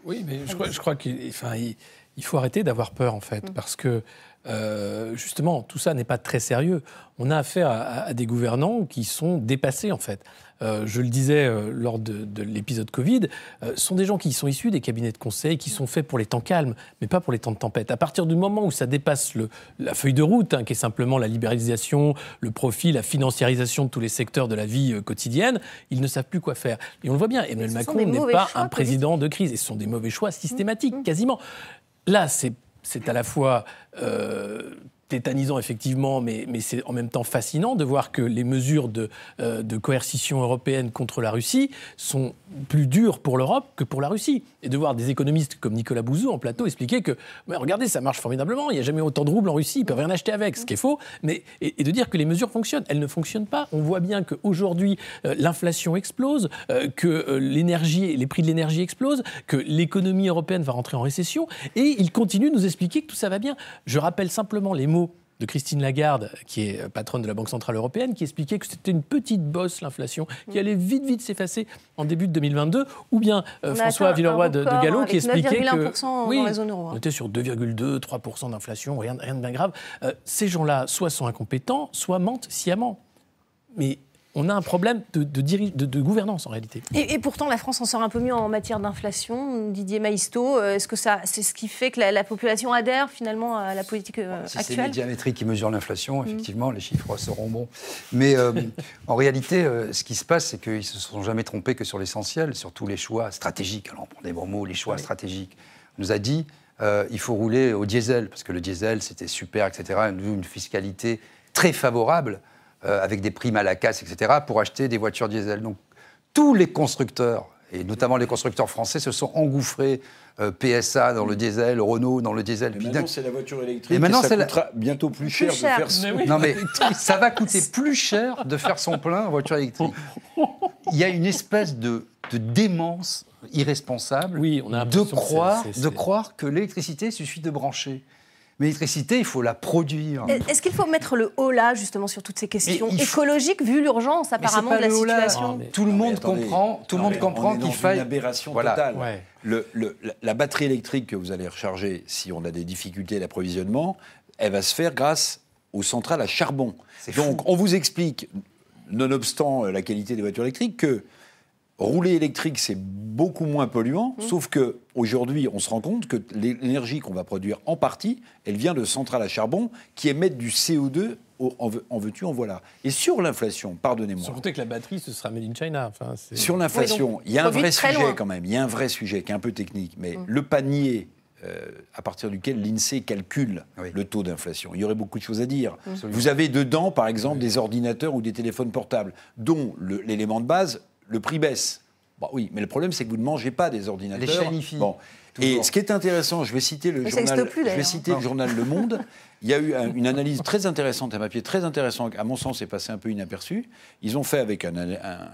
Oui, mais je crois, je crois qu'il enfin, il, il faut arrêter d'avoir peur, en Mm. fait, parce que euh, justement, tout ça n'est pas très sérieux. On a affaire à, des gouvernants qui sont dépassés, en fait. Euh, je le disais euh, lors de, de l'épisode Covid, euh, ce sont des gens qui sont issus des cabinets de conseil, qui sont faits pour les temps calmes, mais pas pour les temps de tempête. À partir du moment où ça dépasse le- la feuille de route, hein, qui est simplement la libéralisation, le profit, la financiarisation de tous les secteurs de la vie quotidienne, ils ne savent plus quoi faire. Et on le voit bien, Emmanuel Macron n'est pas un président de crise. Et ce sont des mauvais choix systématiques, quasiment. Là, c'est c'est à la fois euh, tétanisant, effectivement, mais, c'est en même temps fascinant de voir que les mesures de, euh, de coercition européenne contre la Russie sont plus dures pour l'Europe que pour la Russie. Et de voir des économistes comme Nicolas Bouzou en plateau expliquer que, regardez, ça marche formidablement, il n'y a jamais autant de roubles en Russie, ils peuvent rien acheter avec, ce qui est faux, mais, et, et de dire que les mesures fonctionnent. Elles ne fonctionnent pas. On voit bien qu'aujourd'hui, euh, l'inflation explose, euh, que euh, l'énergie, les prix de l'énergie explosent, que l'économie européenne va rentrer en récession, et il continue de nous expliquer que tout ça va bien. Je rappelle simplement les mots de Christine Lagarde, qui est euh, patronne de la Banque Centrale Européenne, qui expliquait que c'était une petite bosse, l'inflation, qui allait vite, vite s'effacer en début de 2022, ou bien euh, François Villeroy de, de Gallo qui avec expliquait 9,1% dans que la zone euro, hein. on était sur 2,2, 3% d'inflation, rien, rien de bien grave. Euh, ces gens-là, soit sont incompétents, soit mentent sciemment. mais on a un problème de, de, gouvernance en réalité. Et, pourtant, la France en sort un peu mieux en matière d'inflation. Didier Maïsto, euh, est-ce que ça, c'est ce qui fait que la, population adhère finalement à la politique euh, si actuelle? C'est médiamétrique qui mesure l'inflation, mm. effectivement, les chiffres seront bons. Mais euh, en réalité, ce qui se passe, c'est qu'ils ne se sont jamais trompés que sur l'essentiel, sur tous les choix stratégiques. Alors on prend des bons mots, les choix stratégiques. On nous a dit, il faut rouler au diesel, parce que le diesel, c'était super, etc. Une fiscalité très favorable euh, avec des primes à la casse, etc., pour acheter des voitures diesel. Donc tous les constructeurs, et notamment les constructeurs français, se sont engouffrés euh, PSA dans le diesel, Renault dans le diesel. Et maintenant, c'est la voiture électrique. Et maintenant, ça coûtera bientôt plus cher, de faire son plein. Non, mais ça va coûter plus cher de faire son plein en voiture électrique. Il y a une espèce de, de démence irresponsable oui, on a de, croire, de croire que l'électricité suffit de brancher. Mais l'électricité, il faut la produire. Est-ce qu'il faut mettre le haut là, justement, sur toutes ces questions écologiques, vu l'urgence apparemment de la situation Tout le monde comprend, tout le monde comprend qu'il faille. une aberration totale. Le, la batterie électrique que vous allez recharger, si on a des difficultés d'approvisionnement, elle va se faire grâce aux centrales à charbon. Donc, on vous explique, nonobstant la qualité des voitures électriques, que rouler électrique, c'est beaucoup moins polluant, mmh. sauf que aujourd'hui, on se rend compte que l'énergie qu'on va produire en partie, elle vient de centrales à charbon qui émettent du CO2 en, veux-tu, en voilà. Et sur l'inflation, pardonnez-moi. Sans compter que la batterie, ce sera made in China. sur l'inflation, il y a un vrai sujet quand même. Il y a un vrai sujet qui est un peu technique. Mais mmh. le panier euh, à partir duquel l'INSEE calcule le taux d'inflation. Il y aurait beaucoup de choses à dire. Mmh. Vous avez dedans, par exemple, des ordinateurs ou des téléphones portables, dont l'élément de base, le prix baisse. Bon, oui, mais le problème, c'est que vous ne mangez pas des ordinateurs. Les Bon. Et ce qui est intéressant, je vais citer le, journal, je vais citer le journal Le Monde. Il y a eu une analyse très intéressante, un papier très intéressant, à mon sens, est passé un peu inaperçu. Ils ont fait avec un,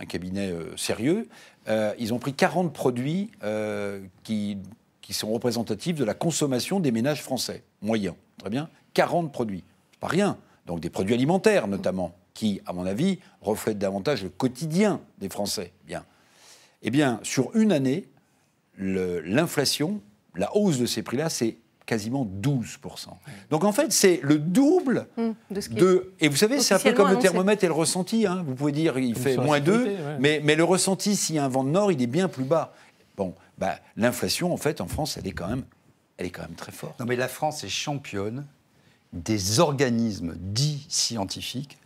cabinet euh, sérieux, euh, ils ont pris 40 produits euh, qui, qui sont représentatifs de la consommation des ménages français, moyens. Très bien 40 produits. Pas rien. Donc des produits alimentaires, notamment qui, à mon avis, reflètent davantage le quotidien des Français. Bien. Eh bien, sur une année, l'inflation, la hausse de ces prix-là, c'est quasiment 12%. Donc en fait, c'est le double mmh, de, Et vous savez, c'est un peu comme le thermomètre et le ressenti. Hein. Vous pouvez dire il fait moins 2, mais, mais, le ressenti, s'il y a un vent de nord, il est bien plus bas. Bon, bah, l'inflation, en fait, en France, elle est, quand même, elle est quand même très forte. Non, mais la France est championne des organismes dits scientifiques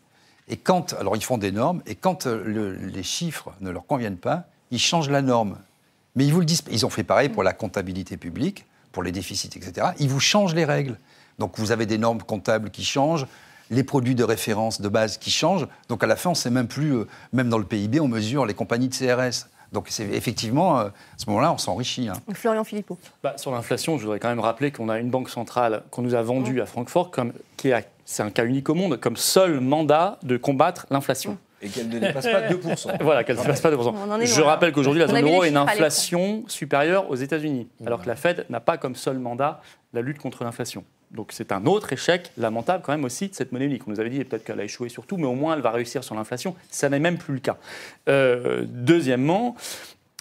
et quand, alors ils font des normes, et quand euh, les chiffres ne leur conviennent pas, ils changent la norme. Mais ils vous le disent, ils ont fait pareil pour la comptabilité publique, pour les déficits, etc. Ils vous changent les règles. Donc vous avez des normes comptables qui changent, les produits de référence de base qui changent. Donc à la fin, on ne sait même plus, euh, même dans le PIB, on mesure les compagnies de CRS. Donc c'est effectivement, euh, à ce moment-là, on s'enrichit. Hein. Florian Philippot. Bah, sur l'inflation, je voudrais quand même rappeler qu'on a une banque centrale qu'on nous a vendue à Francfort comme, qui est c'est un cas unique au monde, comme seul mandat de combattre l'inflation. Et qu'elle ne dépasse pas 2%. voilà, qu'elle ne dépasse pas 2%. Je rappelle qu'aujourd'hui, la zone euro a une inflation supérieure aux États-Unis, alors que la Fed n'a pas comme seul mandat la lutte contre l'inflation. Donc c'est un autre échec lamentable quand même aussi de cette monnaie unique. On nous avait dit peut-être qu'elle a échoué sur tout, mais au moins elle va réussir sur l'inflation. Ça n'est même plus le cas. Euh, deuxièmement,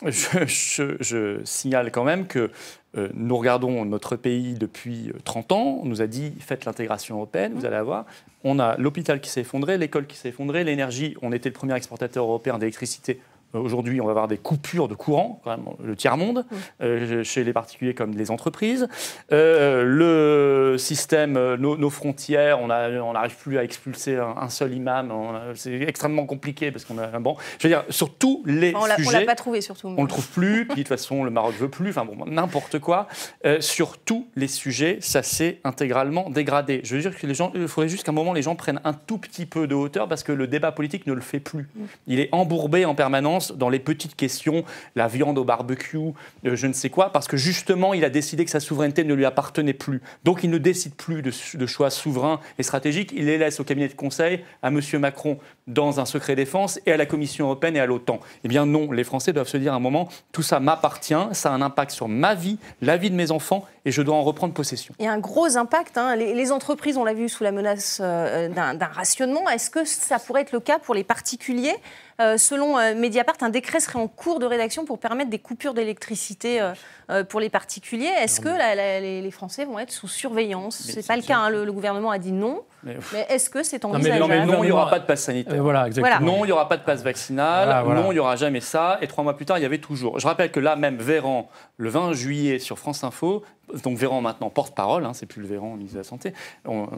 je, signale quand même que euh, nous regardons notre pays depuis 30 euh, ans. On nous a dit faites l'intégration européenne, vous allez avoir. On a l'hôpital qui s'est effondré, l'école qui s'est effondrée, l'énergie. On était le premier exportateur européen d'électricité aujourd'hui, on va avoir des coupures de courant, quand même, le tiers-monde, euh, chez les particuliers comme les entreprises. Euh, le système, nos, frontières, on n'arrive plus à expulser un, seul imam. C'est extrêmement compliqué parce qu'on a un bon. Je veux dire, sur tous les on sujets. On l'a pas trouvé surtout. On le trouve plus. Puis de toute façon, le Maroc veut plus. Enfin bon, n'importe quoi. sur tous les sujets, ça s'est intégralement dégradé. Je veux dire que les gens, il faudrait juste qu'à un moment les gens prennent un tout petit peu de hauteur parce que le débat politique ne le fait plus. Mm. Il est embourbé en permanence dans les petites questions, la viande au barbecue, euh, je ne sais quoi, parce que justement, il a décidé que sa souveraineté ne lui appartenait plus. Donc, il ne décide plus de, choix souverains et stratégiques. Il les laisse au cabinet de conseil, à M. Macron dans un secret défense et à la Commission européenne et à l'OTAN. Eh bien non, les Français doivent se dire à un moment, tout ça m'appartient, ça a un impact sur ma vie, la vie de mes enfants, et je dois en reprendre possession. Il y a un gros impact. Hein. Les, entreprises, on l'a vu sous la menace euh, d'un rationnement. Est-ce que ça pourrait être le cas pour les particuliers? Selon euh, Mediapart, un décret serait en cours de rédaction pour permettre des coupures d'électricité euh, pour les particuliers. Est-ce que la- la- les, les Français vont être sous surveillance C'est pas le cas. hein. Le, le gouvernement a dit non. Mais- Mais est-ce que c'est envisageable non, mais non, il n'y gouvernement- aura pas de passe sanitaire. Euh, voilà, exactement. Voilà. Non, il n'y aura pas de passe vaccinal. Voilà, voilà. Non, il n'y aura jamais ça. Et trois mois plus tard, il y avait toujours. Je rappelle que là, même Véran, le 20 juillet sur France Info, donc Véran maintenant porte-parole, hein, c'est plus le Véran ministre de la Santé, on- bon,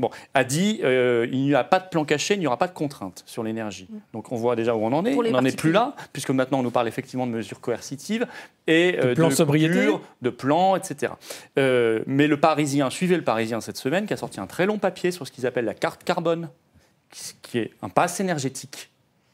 bon, a dit euh, il n'y a pas de plan caché, il n'y aura pas de contraintes sur l'énergie. Donc on voit déjà où on en est. On n'en est plus là, puisque maintenant on nous parle effectivement de mesures coercitives et euh, De plans sobriété. Coupures, de plans, etc. Euh, mais le Parisien, suivez le Parisien cette semaine, qui a sorti un très long papier sur ce qu'ils appellent la carte carbone, qui- est un pass énergétique.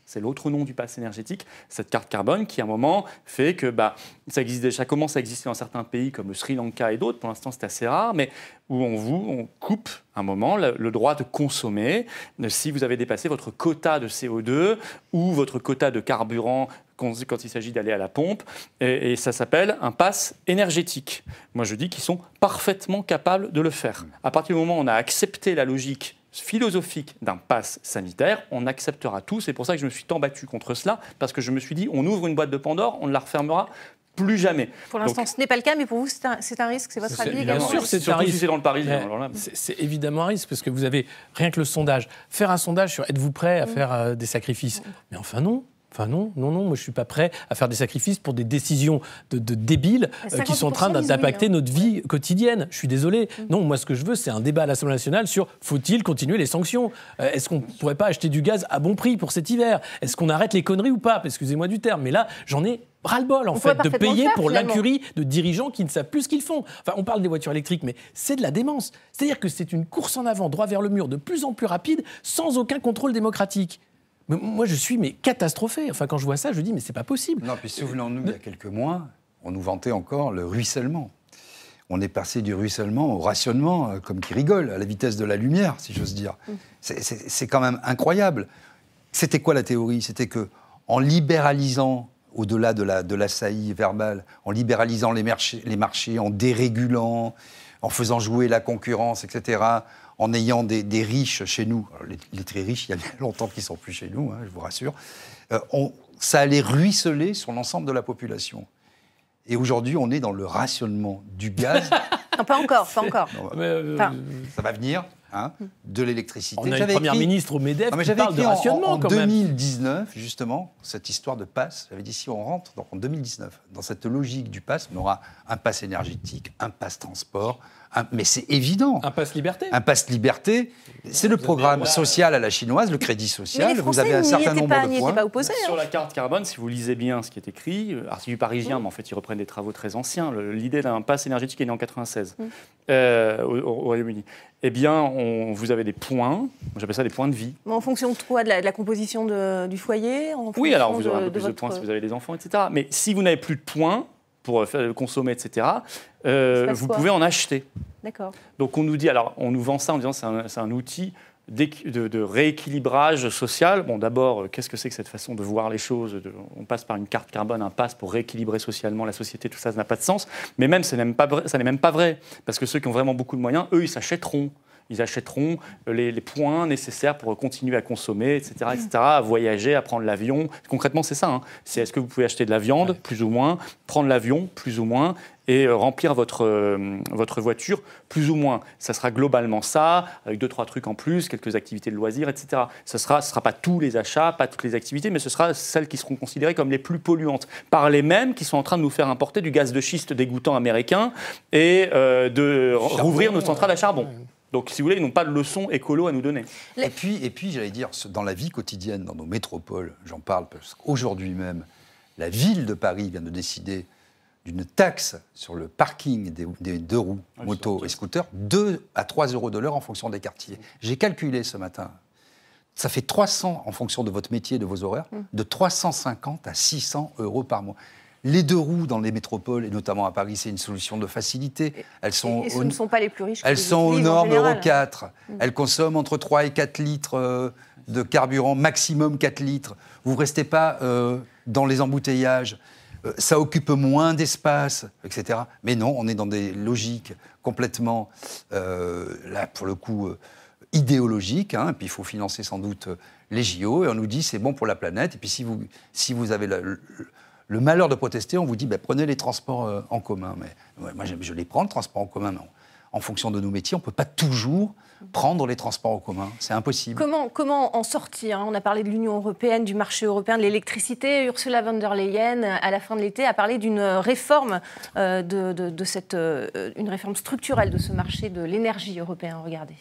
C'est l'autre nom du pass énergétique, cette carte carbone qui, à un moment, fait que bah, ça, existe déjà, commence à exister dans certains pays comme le Sri Lanka et d'autres. Pour l'instant, c'est assez rare, mais où on vous on coupe un moment le, le droit de consommer euh, si vous avez dépassé votre quota de CO2 ou votre quota de carburant quand, il s'agit d'aller à la pompe. Et, et ça s'appelle un pass énergétique. Moi, je dis qu'ils sont parfaitement capables de le faire. À partir du moment où on a accepté la logique philosophique d'un pass sanitaire, on acceptera tout. C'est pour ça que je me suis tant battu contre cela, parce que je me suis dit, on ouvre une boîte de Pandore, on ne la refermera plus jamais. Pour l'instant, ce n'est pas le cas, mais pour vous, c'est un, risque. C'est votre avis bien également sûr, c'est un surtout si risque. c'est dans le Parisien. C'est évidemment un risque parce que vous avez rien que le sondage. Faire un sondage sur êtes-vous prêt à faire euh, des sacrifices? Mais enfin non. Enfin non, non, non, moi je suis pas prêt à faire des sacrifices pour des décisions de, de débiles euh, qui sont en 50% train d'impacter hein. notre vie quotidienne. Je suis désolé. Non, moi ce que je veux, c'est un débat à l'Assemblée nationale sur faut-il continuer les sanctions? Euh, Est-ce qu'on pourrait pas acheter du gaz à bon prix pour cet hiver? Est-ce qu'on arrête les conneries ou pas? Excusez-moi du terme, mais là j'en ai ras-le-bol en On fait de payer faire, pour l'incurie de dirigeants qui ne savent plus ce qu'ils font. Enfin, on parle des voitures électriques, mais c'est de la démence. C'est-à-dire que c'est une course en avant, droit vers le mur, de plus en plus rapide, sans aucun contrôle démocratique. Mais moi, je suis mais catastrophé. Enfin, quand je vois ça, je dis mais c'est pas possible. Non, puis souvenons-nous, il y a quelques mois, on nous vantait encore le ruissellement. On est passé du ruissellement au rationnement, euh, comme qui rigole, à la vitesse de la lumière, si j'ose dire. C'est- C'est c'est quand même incroyable. C'était quoi la théorie? C'était que en libéralisant, au-delà de la, de la saillie verbale, en libéralisant les marchés, les marchés, en dérégulant, en faisant jouer la concurrence, etc., en ayant des, des riches chez nous, alors les, les très riches, il y a longtemps qu'ils sont plus chez nous, hein, je vous rassure, euh, on- ça allait ruisseler sur l'ensemble de la population. Et aujourd'hui, on est dans le rationnement du gaz. Non, pas encore, pas encore. Non, Mais, euh, Enfin, ça va venir, hein, de l'électricité. on a une première écrit- ministre au MEDEF non, mais qui j'avais parle de en- rationnement en, quand même. 2019, justement, cette histoire de passe. J'avais dit si on rentre dans, en 2019 dans cette logique du pass, on aura un pass énergétique, un pass transport, un- mais c'est évident. Un passe liberté. Un pass liberté, c'est le programme social à la chinoise, le crédit social. les vous Français avez un n'y certain étaient nombre pas, de points. pas opposés. hein. Sur la carte carbone, si vous lisez bien ce qui est écrit, euh, article du Parisien, mais en fait ils reprennent des travaux très anciens, l'idée d'un pass énergétique est née en 96 euh, au, au Royaume-Uni. Eh bien, on- vous avez des points, j'appelle ça des points de vie. Mais en fonction de quoi de la, de la composition de- du foyer en Oui, alors vous aurez un peu plus de points si vous avez des enfants, etc. Mais si vous n'avez plus de points pour euh, consommer, etc., euh, vous pouvez en acheter. D'accord. Donc on nous dit, alors on nous vend ça en disant c'est un, c'est un outil de, de rééquilibrage social. Bon, d'abord, euh, qu'est-ce que c'est que cette façon de voir les choses de- On passe par une carte carbone, un pass pour rééquilibrer socialement la société, tout ça, ça n'a pas de sens. Mais même, même ça n'est même pas vrai. Parce que ceux qui ont vraiment beaucoup de moyens, eux, ils s'achèteront. Ils achèteront les, les points nécessaires pour continuer à consommer, etc., etc., à voyager, à prendre l'avion. Concrètement, c'est ça. hein. C'est est-ce que vous pouvez acheter de la viande, plus ou moins, prendre l'avion, plus ou moins, et euh, remplir votre, euh, votre voiture, plus ou moins. Ça sera globalement ça, avec deux, trois trucs en plus, quelques activités de loisirs, etc. Ce ne sera, ce sera pas tous les achats, pas toutes les activités, mais ce sera celles qui seront considérées comme les plus polluantes, par les mêmes qui sont en train de nous faire importer du gaz de schiste dégoûtant américain et euh, de rouvrir nos centrales à charbon. Donc, si vous voulez, ils n'ont pas de leçon écolo à nous donner. Et puis, et puis j'allais dire, dans la vie quotidienne, dans nos métropoles, j'en parle parce qu'aujourd'hui même, la ville de Paris vient de décider d'une taxe sur le parking des, des deux roues, motos et scooters, 2 à 3 euros de l'heure en fonction des quartiers. J'ai calculé ce matin. Ça fait 300, en fonction de votre métier, de vos horaires, de 350 à 600 euros par mois. Les deux roues dans les métropoles, et notamment à Paris, c'est une solution de facilité. Elles sont Et ce au- ne sont pas les plus riches. elles les sont aux normes. Euro 4. Elles consomment entre 3 et 4 litres euh, de carburant, maximum 4 litres. Vous ne restez pas euh, dans les embouteillages. Euh, ça occupe moins d'espace, etc. Mais non, on est dans des logiques complètement, là, pour le coup, idéologiques. hein. Et puis, il faut financer sans doute les JO. Et on nous dit, c'est bon pour la planète. Et puis, si vous, si vous avez la- le, le malheur de protester, on vous dit, bah, prenez les transports euh, en commun. Mais moi, je, les prends, le transport en commun, en fonction de nos métiers, on ne peut pas toujours prendre les transports en commun. C'est impossible. Comment, comment en sortir hein? On a parlé de l'Union européenne, du marché européen de l'électricité. Ursula von der Leyen, à la fin de l'été, a parlé d'une réforme, euh, de, cette, euh, une réforme structurelle de ce marché de l'énergie européen. Regardez.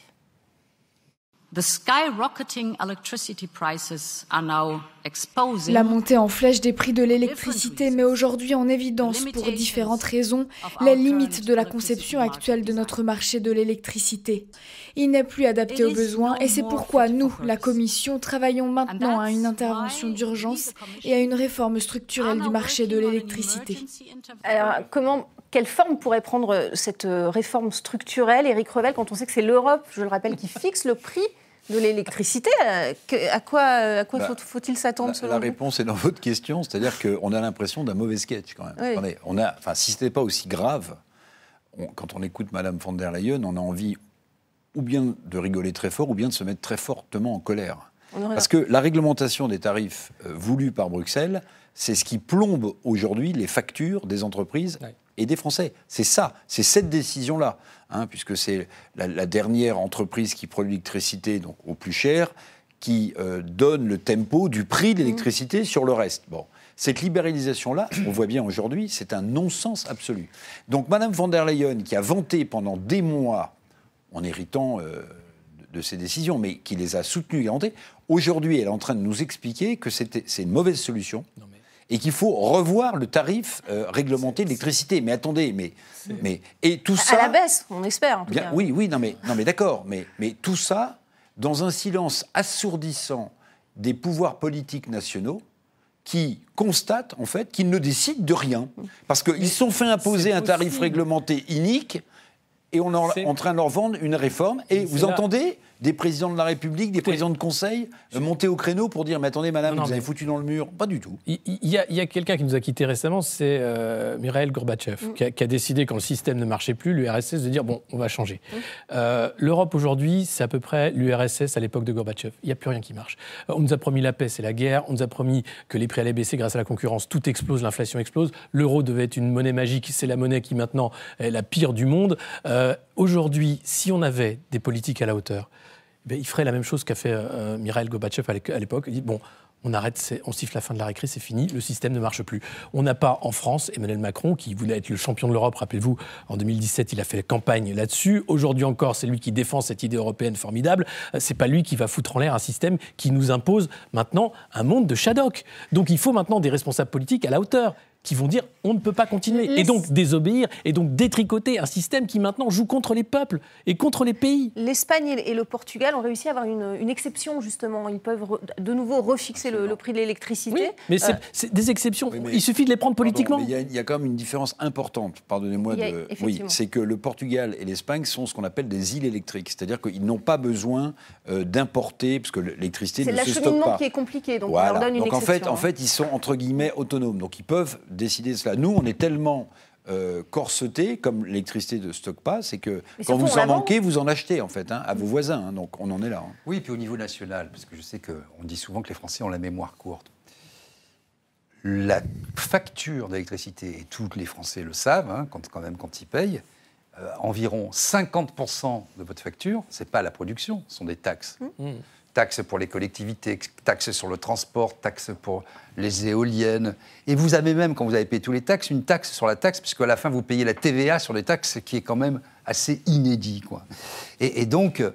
La montée en flèche des prix de l'électricité met aujourd'hui en évidence pour différentes raisons les limites de la conception actuelle de notre marché de l'électricité. Il n'est plus adapté aux besoins et c'est pourquoi nous, la Commission, travaillons maintenant à une intervention d'urgence et à une réforme structurelle du marché de l'électricité. Alors, comment quelle forme pourrait prendre cette réforme structurelle, Éric Revel, quand on sait que c'est l'Europe, je le rappelle, qui fixe le prix de l'électricité. Euh, à quoi, à quoi bah, faut-il s'attendre selon La, réponse est dans votre question, c'est-à-dire qu'on a l'impression d'un mauvais sketch quand même. On a, enfin, si ce n'était pas aussi grave, quand on écoute Madame von der Leyen, on a envie ou bien de rigoler très fort, ou bien de se mettre très fortement en colère. Parce que la réglementation des tarifs euh, voulue par Bruxelles, c'est ce qui plombe aujourd'hui les factures des entreprises et des Français. C'est ça, c'est cette décision-là, hein, puisque c'est la, dernière entreprise qui produit l'électricité donc au plus cher, qui euh, donne le tempo du prix de l'électricité mmh. sur le reste. Bon. Cette libéralisation-là, on voit bien aujourd'hui, c'est un non-sens absolu. Donc Madame von der Leyen, qui a vanté pendant des mois, en héritant euh, de ses décisions, mais qui les a soutenues et vantées, aujourd'hui elle est en train de nous expliquer que c'est une mauvaise solution et qu'il faut revoir le tarif euh, réglementé de l'électricité. Mais attendez, mais, mais et tout ça à la baisse, on espère. En tout bien, Oui, oui, non mais non mais d'accord, mais mais tout ça dans un silence assourdissant des pouvoirs politiques nationaux qui constatent en fait qu'ils ne décident de rien parce qu'ils sont fait imposer un tarif réglementé inique et on est en train de leur vendre une réforme. Et vous entendez des présidents de la République, des présidents de conseil euh, monter au créneau pour dire Mais attendez, madame, vous avez foutu dans le mur Pas du tout. Il y a, quelqu'un qui nous a quittés récemment, c'est euh, Mikhail Gorbatchev, mm. qui, a, décidé, quand le système ne marchait plus, l'URSS, de dire Bon, on va changer. Mm. Euh, L'Europe aujourd'hui, c'est à peu près l'URSS à l'époque de Gorbatchev. Il n'y a plus rien qui marche. on nous a promis la paix, c'est la guerre. On nous a promis que les prix allaient baisser grâce à la concurrence. Tout explose, l'inflation explose. L'euro devait être une monnaie magique. C'est la monnaie qui maintenant est la pire du monde. Aujourd'hui, si on avait des politiques à la hauteur, eh il ferait la même chose qu'a fait euh, Mikhail Gorbatchev à l'époque. Il dit bon, on arrête, on siffle la fin de la récré, c'est fini, le système ne marche plus. On n'a pas en France Emmanuel Macron, qui voulait être le champion de l'Europe, rappelez-vous, en 2017, il a fait campagne là-dessus. Aujourd'hui encore, c'est lui qui défend cette idée européenne formidable. Euh, c'est pas lui qui va foutre en l'air un système qui nous impose maintenant un monde de Shadok. Donc il faut maintenant des responsables politiques à la hauteur qui vont dire on ne peut pas continuer et donc désobéir et donc détricoter un système qui maintenant joue contre les peuples et contre les pays. L'Espagne et le Portugal ont réussi à avoir une, exception justement. Ils peuvent de nouveau refixer le, prix de l'électricité. mais euh, c'est des exceptions. il suffit de les prendre politiquement. il y, a quand même une différence importante. Pardonnez-moi de. Oui, c'est que le Portugal et l'Espagne sont ce qu'on appelle des îles électriques, c'est-à-dire qu'ils n'ont pas besoin euh, d'importer parce que l'électricité ne se stocke pas. C'est l'acheminement qui est compliqué, donc on leur donne une donc En fait, en hein. fait, ils sont entre guillemets autonomes, donc ils peuvent décider cela. Nous, on est tellement euh, corseté, comme l'électricité ne stocke pas, c'est que quand vous en manquez, vous en achetez en fait, hein, à vos voisins. Hein, donc on en est là. Hein. Oui, puis au niveau national, parce que je sais qu'on dit souvent que les Français ont la mémoire courte. La facture d'électricité, et tous les Français le savent, quand, quand même quand ils payent, euh, environ 50% de votre facture, ce n'est pas la production, ce sont des taxes. Mmh taxes pour les collectivités, taxes sur le transport, taxes pour les éoliennes. Et vous avez même, quand vous avez payé tous les taxes, une taxe sur la taxe, puisqu'à la fin, vous payez la TVA sur les taxes, qui est quand même assez inédit. Quoi. Et, donc, euh,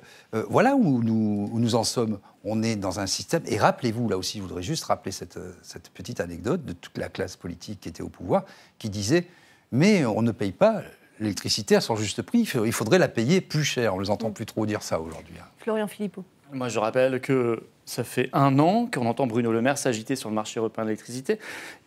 voilà où nous, nous, en sommes. On est dans un système, et rappelez-vous, là aussi, je voudrais juste rappeler cette, cette petite anecdote de toute la classe politique qui était au pouvoir, qui disait, mais on ne paye pas l'électricité à son juste prix, il faudrait la payer plus cher. On ne les entend plus trop dire ça aujourd'hui. Hein. Florian Philippot. Moi, je rappelle que ça fait un an qu'on entend Bruno Le Maire s'agiter sur le marché européen de l'électricité.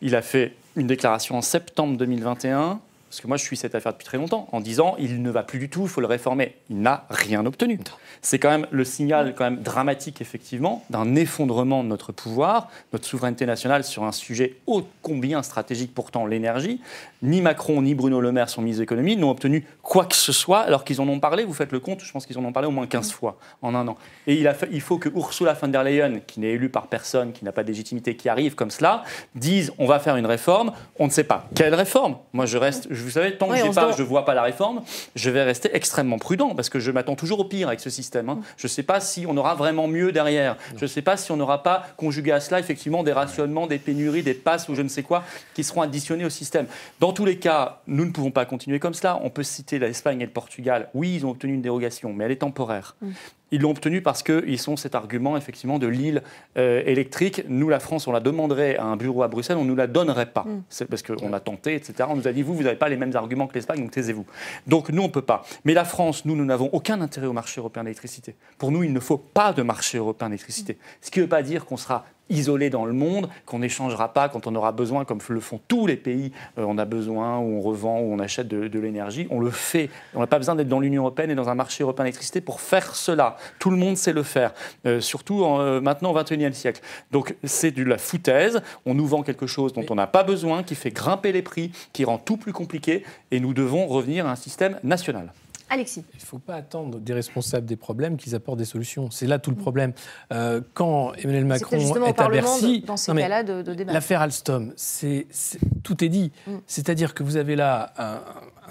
Il a fait une déclaration en septembre 2021 parce que moi je suis cette affaire depuis très longtemps, en disant il ne va plus du tout, il faut le réformer. Il n'a rien obtenu. C'est quand même le signal quand même dramatique, effectivement, d'un effondrement de notre pouvoir, notre souveraineté nationale sur un sujet ô combien stratégique pourtant, l'énergie. Ni Macron ni Bruno Le Maire, son ministre de l'économie, n'ont obtenu quoi que ce soit, alors qu'ils en ont parlé, vous faites le compte, je pense qu'ils en ont parlé au moins 15 fois en un an. Et il, a fait, il faut que Ursula von der Leyen, qui n'est élue par personne, qui n'a pas de légitimité, qui arrive comme cela, dise on va faire une réforme, on ne sait pas quelle réforme. Moi je reste, vous savez, tant que je ne vois pas la réforme, je vais rester extrêmement prudent, parce que je m'attends toujours au pire avec ce système. Hein. Je ne sais pas si on aura vraiment mieux derrière. Je ne sais pas si on n'aura pas conjugué à cela effectivement des rationnements, des pénuries, des passes ou je ne sais quoi qui seront additionnés au système. Dans tous les cas, nous ne pouvons pas continuer comme cela. On peut citer l'Espagne et le Portugal. Oui, ils ont obtenu une dérogation, mais elle est temporaire. Mm. Ils l'ont obtenu parce qu'ils sont cet argument effectivement de l'île euh, électrique. Nous, la France, on la demanderait à un bureau à Bruxelles, on ne nous la donnerait pas. Mm. C'est parce qu'on a tenté, etc. On nous a dit, vous, vous n'avez pas les mêmes arguments que l'Espagne, donc taisez-vous. Donc nous, on ne peut pas. Mais la France, nous, nous n'avons aucun intérêt au marché européen d'électricité. Pour nous, il ne faut pas de marché européen d'électricité. Ce qui ne veut pas dire qu'on sera isolé dans le monde, qu'on n'échangera pas quand on aura besoin, comme le font tous les pays. Euh, on a besoin, ou on revend, ou on achète de, l'énergie. On le fait. On n'a pas besoin d'être dans l'Union européenne et dans un marché européen d'électricité pour faire cela. Tout le monde sait le faire, euh, surtout euh, maintenant au XXIe siècle. Donc c'est de la foutaise. On nous vend quelque chose dont on n'a pas besoin, qui fait grimper les prix, qui rend tout plus compliqué, et nous devons revenir à un système national. Alexis. Il ne faut pas attendre des responsables des problèmes qu'ils apportent des solutions. C'est là tout le problème. Euh, quand Emmanuel Macron est, à Bercy. L'affaire Alstom, c'est, tout est dit. Mm. C'est-à-dire que vous avez là un,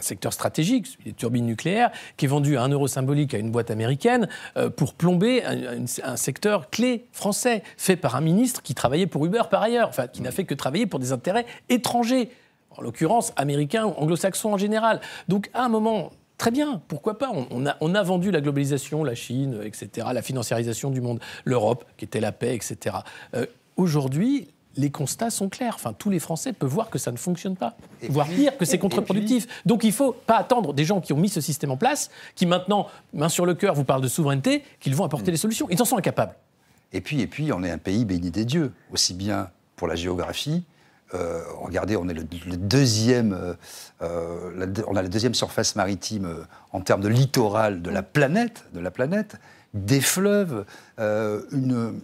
secteur stratégique, les turbines nucléaires, qui est vendu à un euro symbolique à une boîte américaine euh, pour plomber un, secteur clé français, fait par un ministre qui travaillait pour Uber par ailleurs, enfin qui n'a fait que travailler pour des intérêts étrangers en l'occurrence américains ou anglo-saxons en général. Donc à un moment, Très bien, pourquoi pas on, a, vendu la globalisation, la Chine, etc., la financiarisation du monde, l'Europe, qui était la paix, etc. Euh, aujourd'hui, les constats sont clairs. Enfin, tous les Français peuvent voir que ça ne fonctionne pas, voire pire, que c'est contre-productif. Donc il ne faut pas attendre des gens qui ont mis ce système en place, qui maintenant, main sur le cœur, vous parlent de souveraineté, qu'ils vont apporter mm. les solutions. Ils en sont incapables. Et puis, et puis, on est un pays béni des dieux, aussi bien pour la géographie euh, regardez, on est le, deuxième, euh, euh, on a la deuxième surface maritime en termes de littoral de la planète, de la planète, des fleuves, une,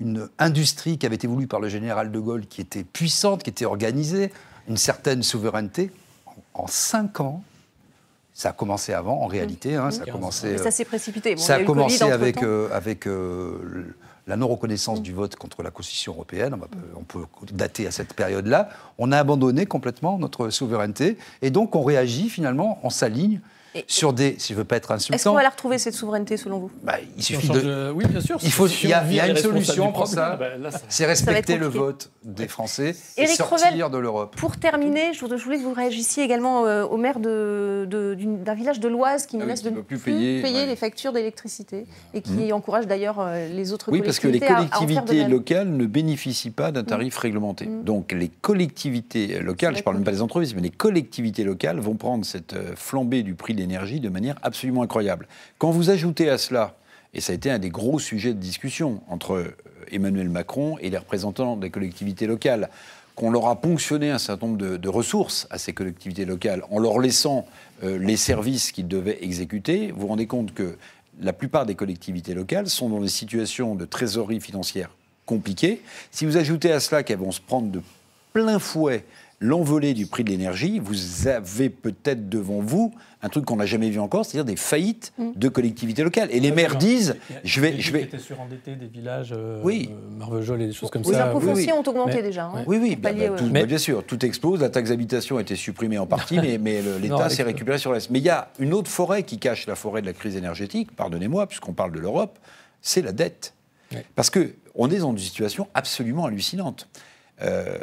une industrie qui avait été voulue par le général de Gaulle, qui était puissante, qui était organisée, une certaine souveraineté. En, cinq ans, ça a commencé avant, en réalité. Hein, ça a commencé. ça s'est précipité. ça a, commencé avec, avec la non-reconnaissance du vote contre la Constitution européenne, on, peut dater à cette période-là, on a abandonné complètement notre souveraineté, et donc on réagit finalement, on s'aligne sur des, si je veux pas être insultant. Est-ce qu'on va la retrouver cette souveraineté selon vous? Bah, Il suffit de... Oui, bien sûr. Il faut, il y a, une solution pour ça. Bah, c'est respecter le vote des Français et sortir de l'Europe. Pour terminer, je voulais que vous réagissiez également euh, au maire d'un village de l'Oise qui ne ah laisse de plus payer, les factures d'électricité et qui mmh. encourage d'ailleurs euh, les autres. Oui, parce que les collectivités locales ne bénéficient pas d'un tarif mmh. réglementé. Mmh. Donc les collectivités locales, je ne parle même pas des entreprises, mais les collectivités locales vont prendre cette euh, flambée du prix des de manière absolument incroyable. Quand vous ajoutez à cela, et ça a été un des gros sujets de discussion entre euh, Emmanuel Macron et les représentants des collectivités locales, qu'on leur a ponctionné un certain nombre de, ressources à ces collectivités locales en leur laissant euh, les services qu'ils devaient exécuter, vous vous rendez compte que la plupart des collectivités locales sont dans des situations de trésorerie financière compliquées. Si vous ajoutez à cela qu'elles vont se prendre de plein fouet l'envolée du prix de l'énergie, vous avez peut-être devant vous un truc qu'on n'a jamais vu encore, c'est-à-dire des faillites mm. de collectivités locales. Et les maires disent, je vais, je vais. Qui étaient surendettés, des villages, euh, oui, euh, et des choses comme ça. Les impôts fonciers ont augmenté déjà. Hein. oui, oui, bah, bah, bah, bien sûr, tout explose. La taxe d'habitation a été supprimée en partie, mais, mais l'État s'est récupéré sur l'Est. Mais il y a une autre forêt qui cache la forêt de la crise énergétique. Pardonnez-moi, puisqu'on parle de l'Europe, c'est la dette. Parce que on est dans une situation absolument hallucinante. Euh,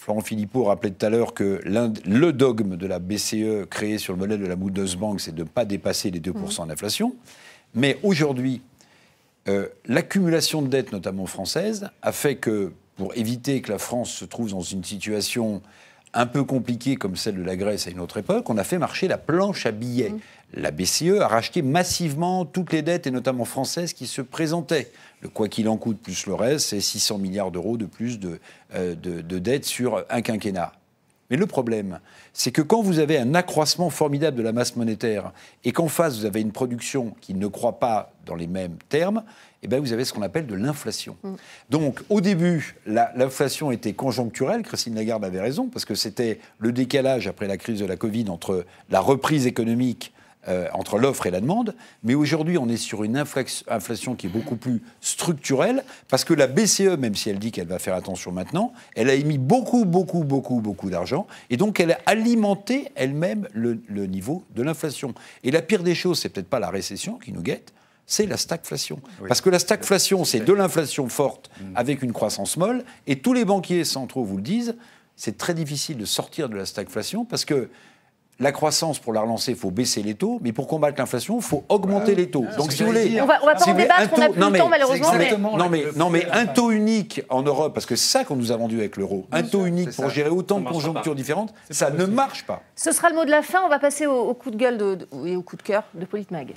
Florent Philippot rappelait tout à l'heure que le dogme de la BCE créé sur le modèle de la Bundesbank, c'est de ne pas dépasser les 2% d'inflation. Mais aujourd'hui, euh, l'accumulation de dettes, notamment françaises, a fait que, pour éviter que la France se trouve dans une situation un peu compliquée comme celle de la Grèce à une autre époque, on a fait marcher la planche à billets. Mmh. La BCE a racheté massivement toutes les dettes, et notamment françaises, qui se présentaient. Le quoi qu'il en coûte plus le reste, c'est 600 milliards d'euros de plus de, euh, de, dettes sur un quinquennat. Mais le problème, c'est que quand vous avez un accroissement formidable de la masse monétaire et qu'en face vous avez une production qui ne croît pas dans les mêmes termes, eh bien, vous avez ce qu'on appelle de l'inflation. Mm. Donc, au début, l'inflation était conjoncturelle. Christine Lagarde avait raison, parce que c'était le décalage après la crise de la Covid entre la reprise économique euh, entre l'offre et la demande. Mais aujourd'hui, on est sur une inflation qui est beaucoup plus structurelle, parce que la BCE, même si elle dit qu'elle va faire attention maintenant, elle a émis beaucoup, beaucoup, beaucoup, beaucoup d'argent, et donc elle a alimenté elle-même le, niveau de l'inflation. Et la pire des choses, c'est peut-être pas la récession qui nous guette, c'est la stagflation. Parce que la stagflation, c'est de l'inflation forte mm. avec une croissance molle, et tous les banquiers centraux vous le disent, c'est très difficile de sortir de la stagflation parce que la croissance, pour la relancer, il faut baisser les taux, mais pour combattre l'inflation, il faut augmenter les taux. Donc, si vous voulez. On va, va pas en débattre, on n'a plus le temps, malheureusement. Non, mais, non, mais un taux unique en Europe, parce que c'est ça qu'on nous a vendu avec l'euro, un taux unique pour gérer autant de conjonctures différentes, ça ne marche pas. Ce sera le mot de la fin. On va passer au, coup de gueule et au coup de cœur de Politmag.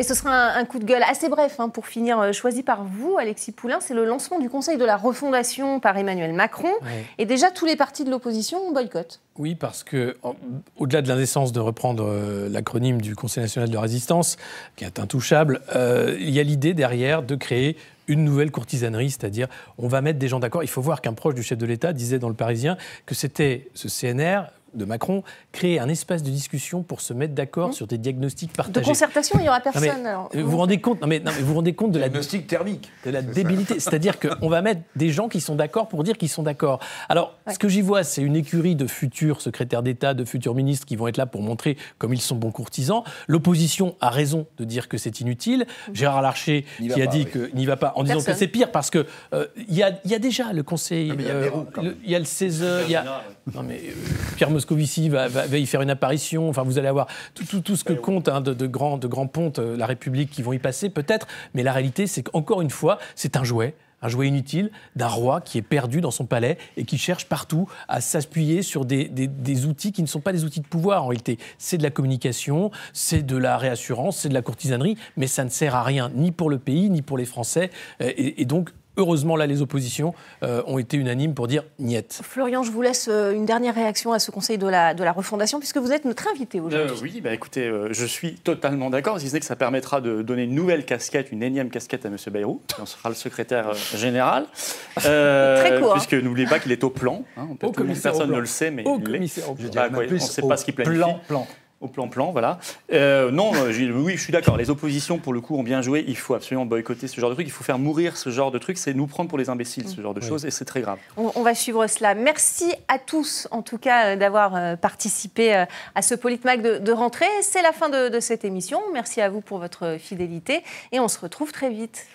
Et ce sera un, coup de gueule assez bref hein, pour finir, euh, choisi par vous, Alexis Poulain. C'est le lancement du Conseil de la refondation par Emmanuel Macron. Et déjà, tous les partis de l'opposition boycottent. Oui, parce que, au-delà de l'indécence de reprendre euh, l'acronyme du Conseil national de résistance, qui est intouchable, euh, il y a l'idée derrière de créer une nouvelle courtisanerie, c'est-à-dire on va mettre des gens d'accord. Il faut voir qu'un proche du chef de l'État disait dans le Parisien que c'était ce CNR de Macron, créer un espace de discussion pour se mettre d'accord mmh. sur des diagnostics partagés. De concertation, il n'y aura personne. Vous vous rendez compte, non mais, vous vous rendez compte de la diagnostic thermique, de la débilité. C'est-à-dire qu'on va mettre des gens qui sont d'accord pour dire qu'ils sont d'accord. Alors, ce que j'y vois, c'est une écurie de futurs secrétaires d'État, de futurs ministres qui vont être là pour montrer comme ils sont bons courtisans. L'opposition a raison de dire que c'est inutile. Mmh. Gérard Larcher qui a dit qu'il n'y va pas en disant que c'est pire parce que euh, il y, a, déjà le Conseil, il y, a le CESE, il y a non mais euh, Pierre Moscovici va, y faire une apparition. Enfin, vous allez avoir tout, ce que compte hein, de, de, grands, de grands pontes, euh, la République, qui vont y passer peut-être. Mais la réalité, c'est qu'encore une fois, c'est un jouet un jouet inutile d'un roi qui est perdu dans son palais et qui cherche partout à s'appuyer sur des, outils qui ne sont pas des outils de pouvoir en réalité. C'est de la communication, c'est de la réassurance, c'est de la courtisanerie, mais ça ne sert à rien ni pour le pays, ni pour les Français. Euh, et donc, Heureusement, là, les oppositions euh, ont été unanimes pour dire niette. Florian, je vous laisse euh, une dernière réaction à ce conseil de la, de la refondation, puisque vous êtes notre invité aujourd'hui. Euh, oui, bah, écoutez, je suis totalement d'accord, si ce n'est que ça permettra de donner une nouvelle casquette, une énième casquette à M. Bayrou, qui en sera le secrétaire général. Très court. Hein. Puisque n'oubliez pas qu'il est au plan. Hein, personne ne le sait, mais il est. on ne sait pas ce qu'il planifie. Plan, plan. Au plan-plan, voilà. Euh, non, euh, oui, je suis d'accord. Les oppositions, pour le coup, ont bien joué. Il faut absolument boycotter ce genre de truc. Il faut faire mourir ce genre de truc. C'est nous prendre pour les imbéciles, ce genre de choses, et c'est très grave. On, va suivre cela. Merci à tous, en tout cas, euh, d'avoir participé à ce Politmac de, de rentrée. C'est la fin de cette émission. Merci à vous pour votre fidélité, et on se retrouve très vite.